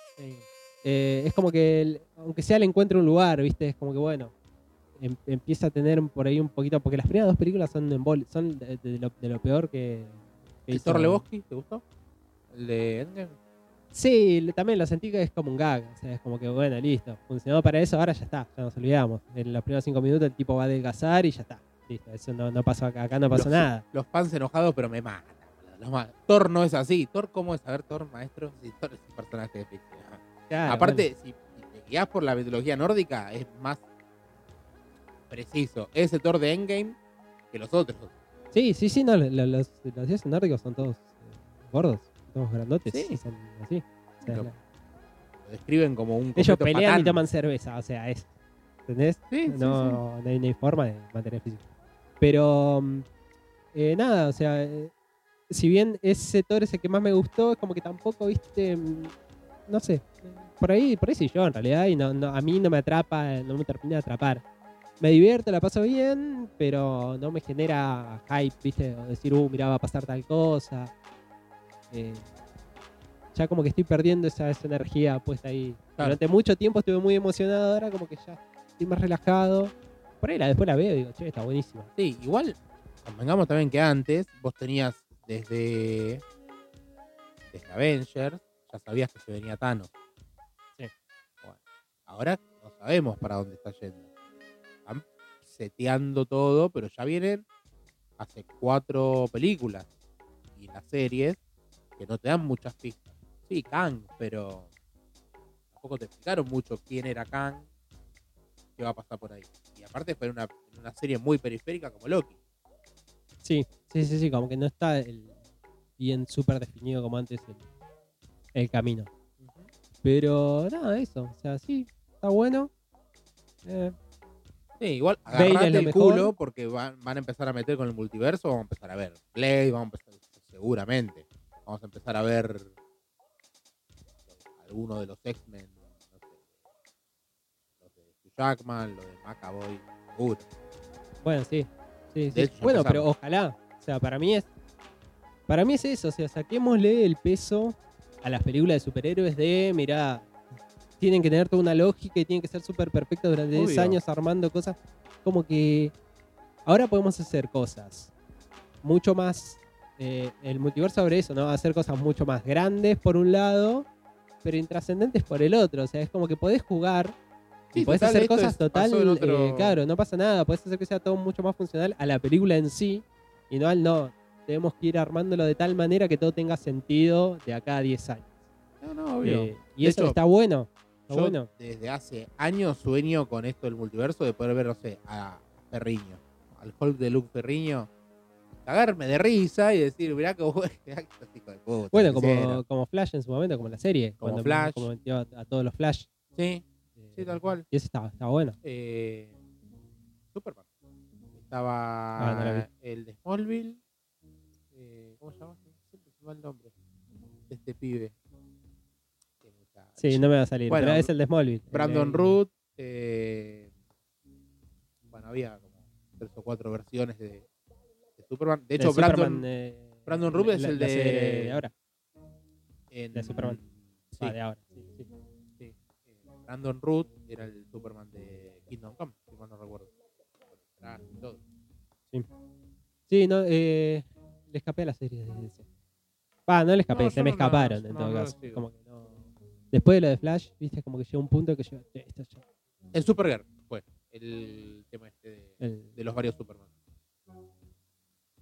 eh, es como que, el- aunque sea le encuentre un lugar, ¿viste? Es como que, bueno, em- empieza a tener por ahí un poquito, porque las primeras dos películas son, embol- son de, de lo, de lo peor que, que ¿El hizo- Thor Lebowski te gustó? ¿El de Endgame? Sí, también lo sentí que es como un gag, o sea, es como que bueno, listo, funcionó para eso, ahora ya está, ya nos olvidamos. En los primeros cinco minutos el tipo va a adelgazar y ya está, listo, eso no, no pasó acá, acá no pasó Los- nada. Los fans enojados, pero me matan. los ma- Thor no es así. Thor, ¿cómo es? A ver, Thor, maestro. Sí, Thor es un personaje de ficción. Claro, Aparte, si, si te guías por la mitología nórdica, es más preciso ese Thor de Endgame que los otros. Sí, sí, sí, no, lo- lo- los, los dioses nórdicos son todos eh, gordos, todos grandotes, Sí. son así. O sea, Pero- la- Lo describen como un ellos pelean y toman cerveza, o sea, es, ¿entendés? Sí, sí, no, no hay, no hay forma de mantener físico. Pero mm, eh, nada, o sea, eh, si bien ese Thor es el que más me gustó, es como que tampoco, viste, mm, no sé, por ahí, por ahí sí yo en realidad, y no, no, a mí no me atrapa, no me termina de atrapar. Me divierto, la paso bien, pero no me genera hype, viste, o decir, uh, mira, va a pasar tal cosa. Eh, ya como que estoy perdiendo esa, esa energía puesta ahí. Claro. Durante mucho tiempo estuve muy emocionado, ahora como que ya estoy más relajado. Por ahí la, después la veo y digo, che, está buenísima. Sí, igual, convengamos también que antes vos tenías desde, desde Avengers, ya sabías que se venía Thanos. Sí. Bueno, ahora no sabemos para dónde está yendo. Están seteando todo, pero ya vienen hace cuatro películas y las series que no te dan muchas pistas. Sí, Kang, pero tampoco te explicaron mucho quién era Kang, qué va a pasar por ahí. Y aparte fue una, una serie muy periférica como Loki. Sí, sí, sí, sí, como que no está el- bien súper definido como antes el, el camino. Pero nada, eso. O sea, sí, está bueno. Eh, Sí, igual agarrate el mejor. culo porque van, van a empezar a meter con el multiverso, vamos a empezar a ver Blade, vamos a empezar, seguramente, vamos a empezar a ver alguno de los X-Men, no sé, los de Hugh Jackman, los de Macaboy, seguro. bueno, sí. sí, sí. Hecho, Bueno, pero ojalá. O sea, para mí es. Para mí es eso. O sea, saquémosle el peso a las películas de superhéroes de, mirá, tienen que tener toda una lógica y tienen que ser súper perfectos durante 10 Obvio. años armando cosas. Como que ahora podemos hacer cosas mucho más. Eh, el multiverso abre eso, ¿no? Hacer cosas mucho más grandes por un lado, pero intrascendentes por el otro. O sea, es como que podés jugar y Sí, podés total, hacer cosas total, otro- eh, claro, no pasa nada, podés hacer que sea todo mucho más funcional a la película en sí y no al no. Tenemos que ir armándolo de tal manera que todo tenga sentido de acá a 10 años. No, no, obvio. Eh, y De eso hecho, está bueno. Está Yo bueno. desde hace años sueño con esto del multiverso de poder ver, no sé, a Ferriño, al Hulk de Luke Ferriño, cagarme de risa y decir, mirá que bueno, Bueno, ¿qué como, hicieron?". como Flash en su momento, como la serie. Como cuando Flash. Como metió a, a todos los Flash. Sí, Eh, sí, tal cual. Y eso estaba, estaba bueno. Eh, Superman. Estaba Ah, no el de Smallville. eh, ¿Cómo se llama? Siempre se va el nombre. De este pibe. Sí, no me va a salir. Bueno, pero es el de Smallville. Brandon Root. eh, bueno, había como tres o cuatro versiones de Superman. De de hecho, Superman, Brandon. eh, Brandon Root es el de- serie ahora. en- de Superman. Sí, Ah, de ahora. Sí, sí. sí. Eh, Brandon Root era el Superman de Kingdom Come, si mal no recuerdo. Todo. Sí, no, eh, le escapé a la serie de DC. Va, no le escapé, No, se me no escaparon en no, todo no la caso. Como que no. Después de lo de Flash, viste, como que llegó un punto que yo. "Che, esto ya- En Supergirl fue el tema este de, el- de los varios Superman.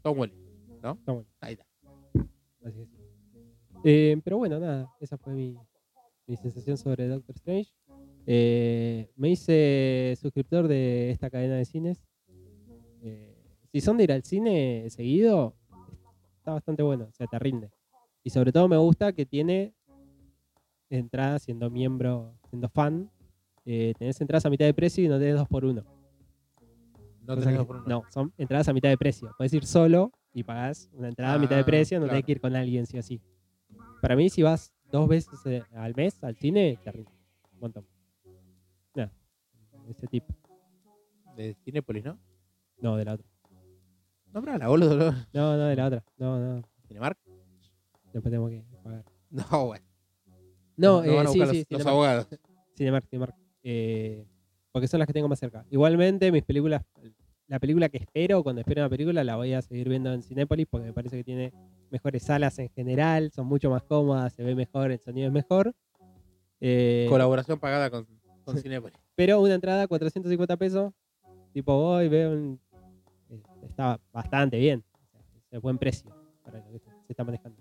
Tom Welling, ¿no? Tom Welling. Ahí está. así sí. Eh, pero bueno, nada, esa fue mi, mi sensación sobre Doctor Strange. Eh, me hice suscriptor de esta cadena de cines. Eh, si son de ir al cine seguido, está bastante bueno, o sea, te rinde. Y sobre todo me gusta que tiene entrada siendo miembro, siendo fan, eh, tenés entradas a mitad de precio y no tenés dos por uno. No que- no, son entradas a mitad de precio. Puedes ir solo y pagás una entrada a mitad de Ah, precio, no claro. tenés que ir con alguien, sí o sí. Para mí, si vas dos veces eh, al mes al cine, te rinde un montón. Nada, ese tipo. De Cinépolis, ¿no? No, de la otra. Nombrala, boludo. ¿no? No, no, de la otra. No, no. ¿Cinemark? Después tenemos que pagar. No, bueno. No, Nos eh, van a sí, los, los abogados. Cinemark, Cinemark. Eh, porque son las que tengo más cerca. Igualmente, mis películas, la película que espero, cuando espero una película, la voy a seguir viendo en Cinépolis porque me parece que tiene mejores salas en general, son mucho más cómodas, se ve mejor, el sonido es mejor. Eh, Colaboración pagada con, con. Cinépolis. pero una entrada, 450 pesos, tipo voy, veo un- eh, Está bastante bien, es de buen precio para lo que se se está manejando.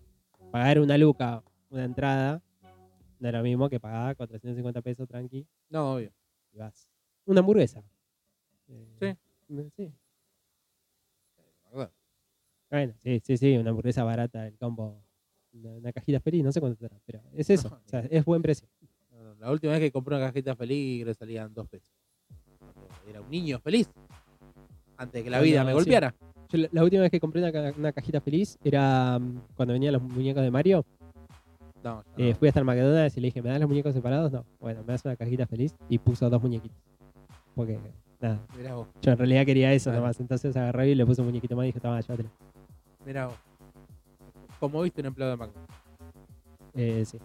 Pagar una luca, una entrada, no es lo mismo que pagar 450 pesos tranqui No, obvio. y vas. Una hamburguesa. Eh, sí. Bueno, sí, sí, sí, una hamburguesa barata, el combo, una, una cajita feliz, no sé cuánto será, pero es eso, o sea, es buen precio. No, no, La última vez que compré una cajita feliz le salían dos pesos. Era un niño feliz. Antes de que la vida me sí. golpeara. Yo la, la última vez que compré una, ca- una cajita feliz era mm, cuando venían los muñecos de Mario. No, no. Eh, fui hasta el McDonald's y le dije, ¿me das los muñecos separados? No. Bueno, me das una cajita feliz y puso dos muñequitos. Porque, nada, Mirá vos, yo en realidad quería eso Claro. nomás. Entonces agarré y le puse un muñequito más y dije, toma, llévatelo. mirá vos. Como viste un empleado de McDonald's. Eh, sí.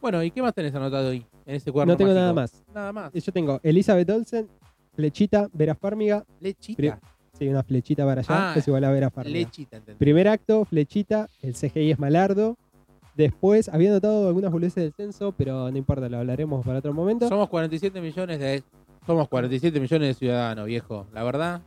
Bueno, ¿y qué más tenés anotado ahí? En ese cuaderno No tengo nada más. Nada más. Yo tengo Elizabeth Olsen, Flechita, Vera Farmiga. Lechita. Sí, una flechita para allá, Ah, que es igual a Vera Farmiga. Lechita, entendí. Primer acto, flechita, el CGI es malardo. Después, había notado algunas boludeces del censo, pero no importa, lo hablaremos para otro momento. Somos 47 millones de somos 47 millones de ciudadanos, viejo. La verdad,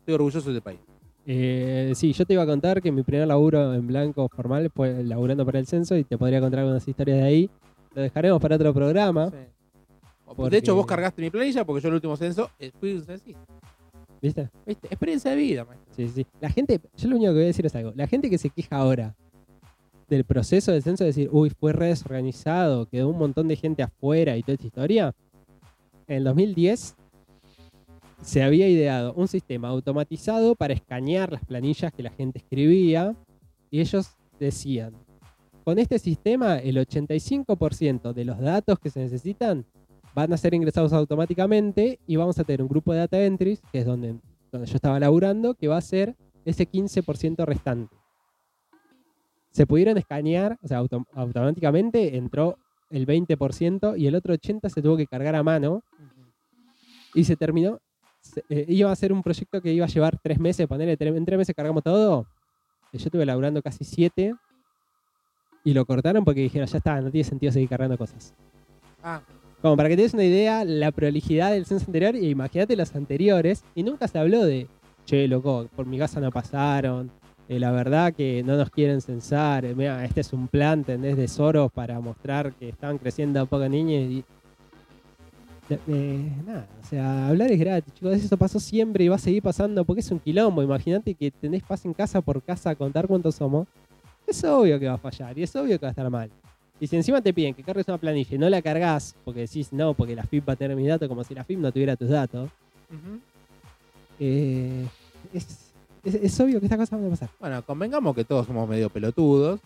estoy orgulloso de este país. Eh, sí, yo te iba a contar que mi primer laburo en blanco formal fue laburando para el censo y te podría contar algunas historias de ahí. Lo dejaremos para otro programa, Sí. Porque- De hecho, vos cargaste mi planilla porque yo el último censo eh, fui un censista. ¿viste? ¿Viste? Experiencia de vida, maestro. Sí, sí. La gente, yo lo único que voy a decir es algo. La gente que se queja ahora del proceso del censo, de decir, uy, fue re desorganizado, quedó un montón de gente afuera y toda esta historia. En el 2010 se había ideado un sistema automatizado para escanear las planillas que la gente escribía y ellos decían, con este sistema el 85% de los datos que se necesitan van a ser ingresados automáticamente y vamos a tener un grupo de data entries, que es donde, donde yo estaba laburando, que va a ser ese 15% restante. Se pudieron escanear, o sea, auto- automáticamente entró el 20% y el otro 80% se tuvo que cargar a mano y se terminó. se- eh, iba a ser un proyecto que iba a llevar tres meses, ponerle en tres meses cargamos todo. Yo estuve laburando casi siete y lo cortaron porque dijeron, ya está, no tiene sentido seguir cargando cosas. Ah, Como para que te des una idea, la prolijidad del censo anterior, y imagínate los anteriores, y nunca se habló de, che, loco, por mi casa no pasaron, eh, la verdad que no nos quieren censar, eh, mira, este es un plan, ¿entendés? De Soros para mostrar que estaban creciendo niños y... Eh, eh, nada, o sea, hablar es gratis, chicos, eso pasó siempre y va a seguir pasando porque es un quilombo. Imagínate que tenés paz en casa por casa a contar cuántos somos. Es obvio que va a fallar y es obvio que va a estar mal. Y si encima te piden que cargues una planilla y no la cargas porque decís no, porque la FIP va a tener mis datos como si la FIP no tuviera tus datos, eh, es, es- es obvio que estas cosas van a pasar. Bueno, convengamos que todos somos medio pelotudos.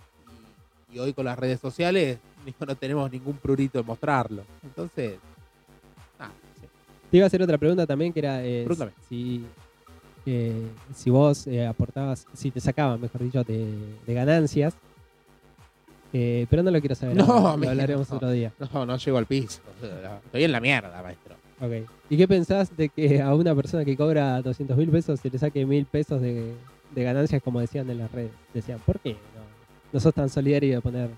Y, y hoy con las redes sociales no tenemos ningún prurito en mostrarlo. Entonces, ah, sí. Te iba a hacer otra pregunta también que era eh, si, eh, si vos eh, aportabas, si te sacaban, mejor dicho, de, de ganancias. Eh, pero no lo quiero saber. No, ahora, lo hablaremos no. otro día. no, no llego al piso. Estoy en la mierda, maestro. Ok. ¿Y qué pensás de que a una persona que cobra 200 mil pesos se le saque mil pesos de, de ganancias como decían en las redes? Decían, ¿por qué no, no sos tan solidario de poner?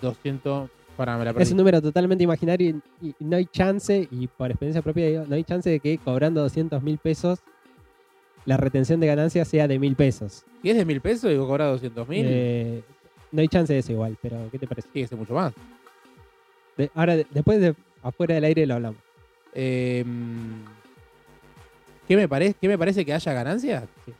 200, para me la Es un número totalmente imaginario y, y no hay chance, y por experiencia propia digo, no hay chance de que cobrando 200 mil pesos la retención de ganancias sea de mil pesos. Si es de mil pesos y vos cobras 200 mil, Eh, no hay chance de eso igual, pero ¿qué te parece? tiene que ser mucho más. De- ahora, de- después de afuera del aire lo hablamos. Eh, ¿qué, me parece, ¿Qué me parece que haya ganancias? Sí.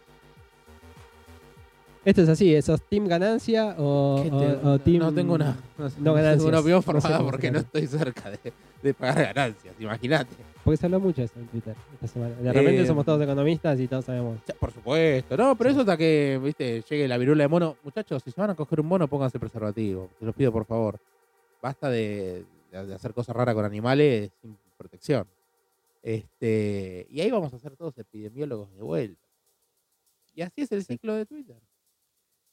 Esto es así, ¿sos team ganancia o, Gente, o- o team... no tengo una, no, sé, no no ganancias. tengo una opinión No sé formada porque no estoy cerca de, de pagar ganancias, imagínate. Porque se habló mucho de eso en Twitter esta semana. De repente Eh, somos todos economistas y todos sabemos. Por supuesto, no, pero Sí. eso hasta que, viste, llegue la viruela de mono. Muchachos, si se van a coger un mono, pónganse preservativo. Se los pido por favor. Basta de, de hacer cosas raras con animales sin protección. Este, y ahí vamos a ser todos epidemiólogos de vuelta. Y así es el ciclo de Twitter.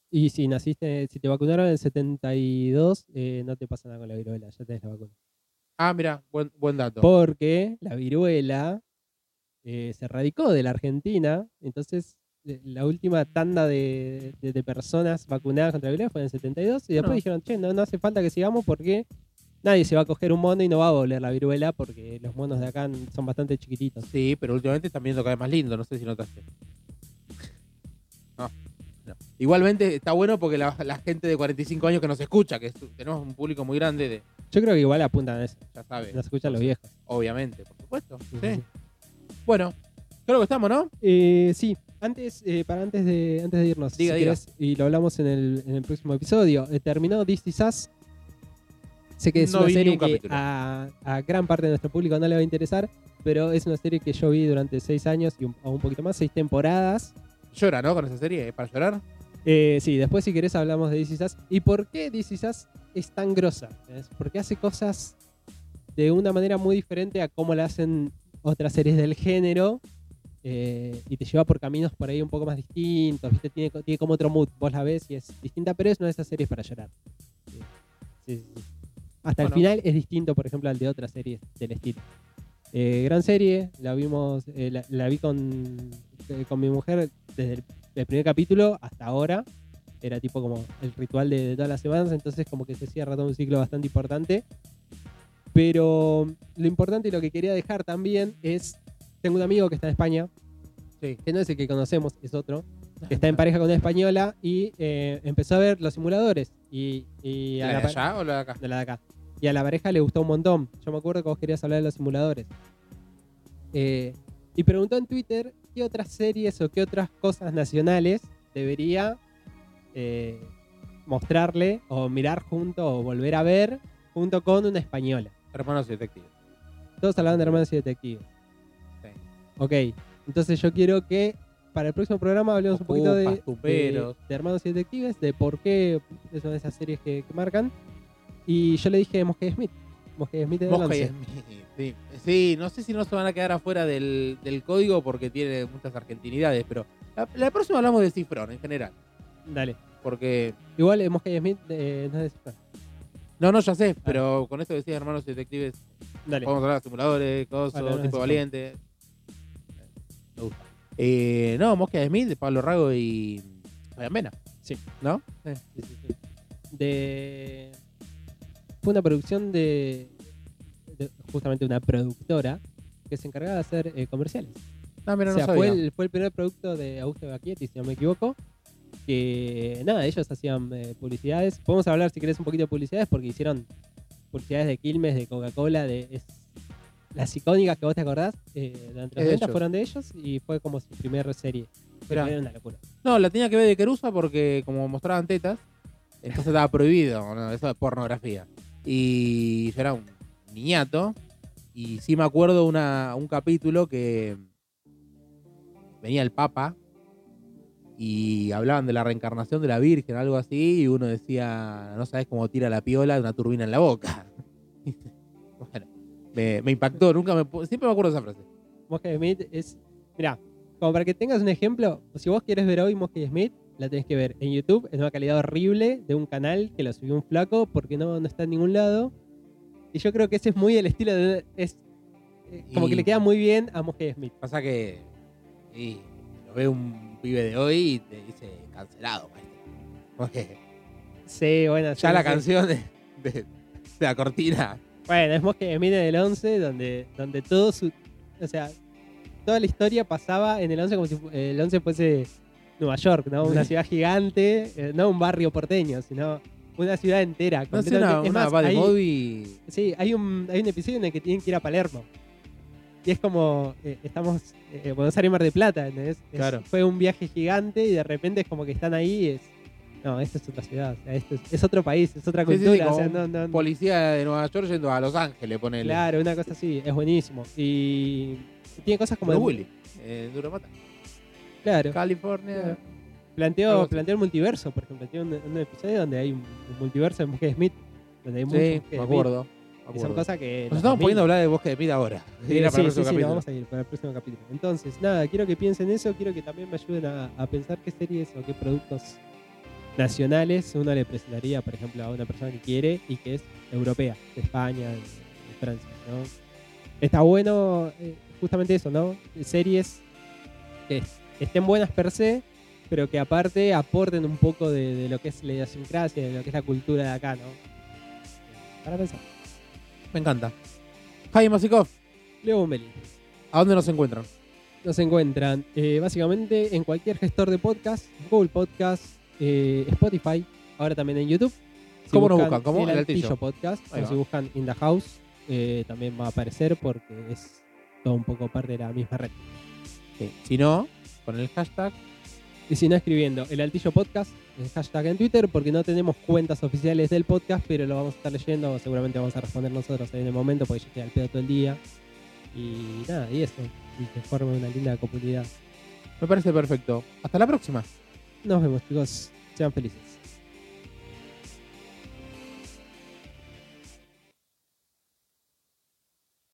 Y si naciste, si te vacunaron en el 72, eh, no te pasa nada con la viruela, ya tenés la vacuna. Ah, mira, buen, buen dato. Porque la viruela eh, se radicó de la Argentina, entonces eh, la última tanda de, de- de personas vacunadas contra la viruela fue en el 72 y después dijeron, che, no, no hace falta que sigamos porque nadie se va a coger un mono y no va a volver la viruela porque los monos de acá son bastante chiquititos. Sí, pero últimamente están viendo cada vez más lindo, no sé si notaste. No, no. Igualmente está bueno porque la, la gente de 45 años que nos escucha, que es- tenemos un público muy grande de, Yo creo que igual apuntan a eso, ya sabes, nos escuchan los viejos. obviamente, por supuesto. Sí. Bueno, creo que estamos, ¿no? Eh, sí, antes, eh, para antes de, antes de irnos, Diga, si diga. querés, y lo hablamos en el, en el próximo episodio, eh, terminó This Is Us. Sé que es No una serie que a, a gran parte de nuestro público no le va a interesar, pero es una serie que yo vi durante seis años y un, o un poquito más, seis temporadas. Llora, ¿no? Con esa serie, ¿es para llorar? Eh, sí, después si querés hablamos de Us. ¿Y por qué Us es tan grosa? ¿Ves? Porque hace cosas de una manera muy diferente a cómo la hacen otras series del género. eh, y te lleva por caminos por ahí un poco más distintos, ¿viste? Tiene, tiene como otro mood, vos la ves y es distinta, pero es una de esas series para llorar. Sí, sí, sí. Hasta Bueno. el final es distinto, por ejemplo, al de otras series del estilo. Eh, gran serie, la vimos, eh, la, la vi con, eh, con mi mujer desde el, el primer capítulo hasta ahora. Era tipo como el ritual de, de todas las semanas, entonces como que se cierra todo un ciclo bastante importante. Pero lo importante y lo que quería dejar también es, tengo un amigo que está en España, Sí. que no es el que conocemos, es otro, está en pareja con una española y eh, empezó a ver los simuladores. Y, y a ¿La la de allá o la de acá? de la de acá. Y a la pareja le gustó un montón. Yo me acuerdo que vos querías hablar de los simuladores. Eh, y preguntó en Twitter qué otras series o qué otras cosas nacionales debería eh, mostrarle o mirar junto o volver a ver junto con una española. Hermanos y detectives. Todos hablaban de hermanos y detectives. Sí. Ok, entonces yo quiero que para el próximo programa hablemos un poquito de, hermanos y detectives, de por qué de esas series que, que marcan. Y yo le dije Mosque Smith. Mosque Smith de. Smith, Sí. sí, no sé si no se van a quedar afuera del, del código porque tiene muchas argentinidades, pero la, la próxima hablamos de cifrón en general. Dale. Porque, Igual eh, Mosca y Smith eh, no es de- no, no, ya sé, pero con esto decía hermanos y detectives, Dale. Vamos a hablar de simuladores, cosas, Vale, no tipo valiente. Me gusta. Eh, no, Mosca de Smith, de Pablo Rago y Fabián Mena. Sí. ¿No? Sí. Sí, sí, sí. De. Fue una producción de, de- Justamente una productora que se encargaba de hacer eh, comerciales. No, mira, o no sea, sabía. fue el, fue el primer producto de Augusto Bacchietti, si no me equivoco. Que nada, ellos hacían eh, publicidades. Podemos hablar, si querés, un poquito de publicidades, porque hicieron publicidades de Quilmes, de Coca-Cola, de. es- las icónicas que vos te acordás, eh, durante los de 90 ellos. fueron de ellos y fue como su primera serie. Mirá. Era una locura. No, la tenía que ver de Querusa porque como mostraban tetas, entonces estaba prohibido, ¿no? eso de pornografía. Y yo era un niñato y sí me acuerdo una, un capítulo que venía el Papa y hablaban de la reencarnación de la Virgen, algo así, y uno decía, no sabes cómo tira la piola de una turbina en la boca. me, me impactó, nunca me, siempre me acuerdo de esa frase. Mosca Smith es. Mira, como para que tengas un ejemplo, si vos quieres ver hoy Mosca y Smith, la tenés que ver en YouTube, en una calidad horrible, de un canal que lo subió un flaco porque no, no está en ningún lado. Y yo creo que ese es muy el estilo de. Es, eh, como Y- que le queda muy bien a Mosca y Smith. Pasa que y lo ve un pibe de hoy y te dice cancelado, maestro. Sí, bueno, ya sí, la sí. canción de, de- de la cortina. Bueno, es Mosca y Smith en el 11, donde, donde todo su. O sea, toda la historia pasaba en el 11 como si el 11 fuese Nueva York, ¿no? Una ciudad gigante, eh, no un barrio porteño, sino una ciudad entera. No completamente. una, Es una más, hay-. Sí, hay un, hay un episodio en el que tienen que ir a Palermo. Y es como, eh, estamos en Buenos Aires Mar de Plata, ¿entendés? Es- Claro. fue un viaje gigante y de repente es como que están ahí y es. No, esta es otra ciudad, o sea, esto es, es otro país, es otra Sí, sí, sí, cultura. o sea, no, no- Policía de Nueva York yendo a Los Ángeles, ponele. Claro, una cosa así, es buenísimo. Y tiene cosas como. De- Willy. Eh, Duro Mata. Claro. California. Claro. Planteó, el multiverso, por ejemplo. Tiene un, un episodio donde hay un, un multiverso de Bosque de Smith. Donde hay muchos Sí, me acuerdo. Smith, Y son cosas que. Nos estamos 2000 poniendo a hablar de Bosque de Mid ahora. Sí, para sí, sí, sí, no, vamos a ir para el próximo capítulo. Entonces, nada, quiero que piensen eso, quiero que también me ayuden a, a pensar qué series o qué productos nacionales uno le presentaría, por ejemplo, a una persona que quiere y que es europea, de España, de, de Francia, ¿no? Está bueno eh, justamente eso, ¿no? Series que es- estén buenas per se, pero que aparte aporten un poco de, de lo que es la idiosincrasia, de lo que es la cultura de acá, ¿no? Para pensar. Me encanta. Jaime Masikov, Leo Bombelli. ¿a dónde nos encuentran? Nos encuentran eh, básicamente en cualquier gestor de podcast, Google Podcast, eh, Spotify, ahora también en YouTube. Si ¿Cómo nos buscan? ¿Cómo? El El Altillo Altillo. Podcast. O si buscan In the House, eh, también va a aparecer porque es todo un poco parte de la misma red. Sí. Si no, con el hashtag. Y si no, escribiendo el Altillo Podcast, el hashtag en Twitter, porque no tenemos cuentas oficiales del podcast, pero lo vamos a estar leyendo. Seguramente vamos a responder nosotros ahí en el momento, porque yo estoy al pedo todo el día. Y nada, y eso. Y que forme una linda comunidad. Me parece perfecto. Hasta la próxima. Nos vemos, chicos. Sean felices.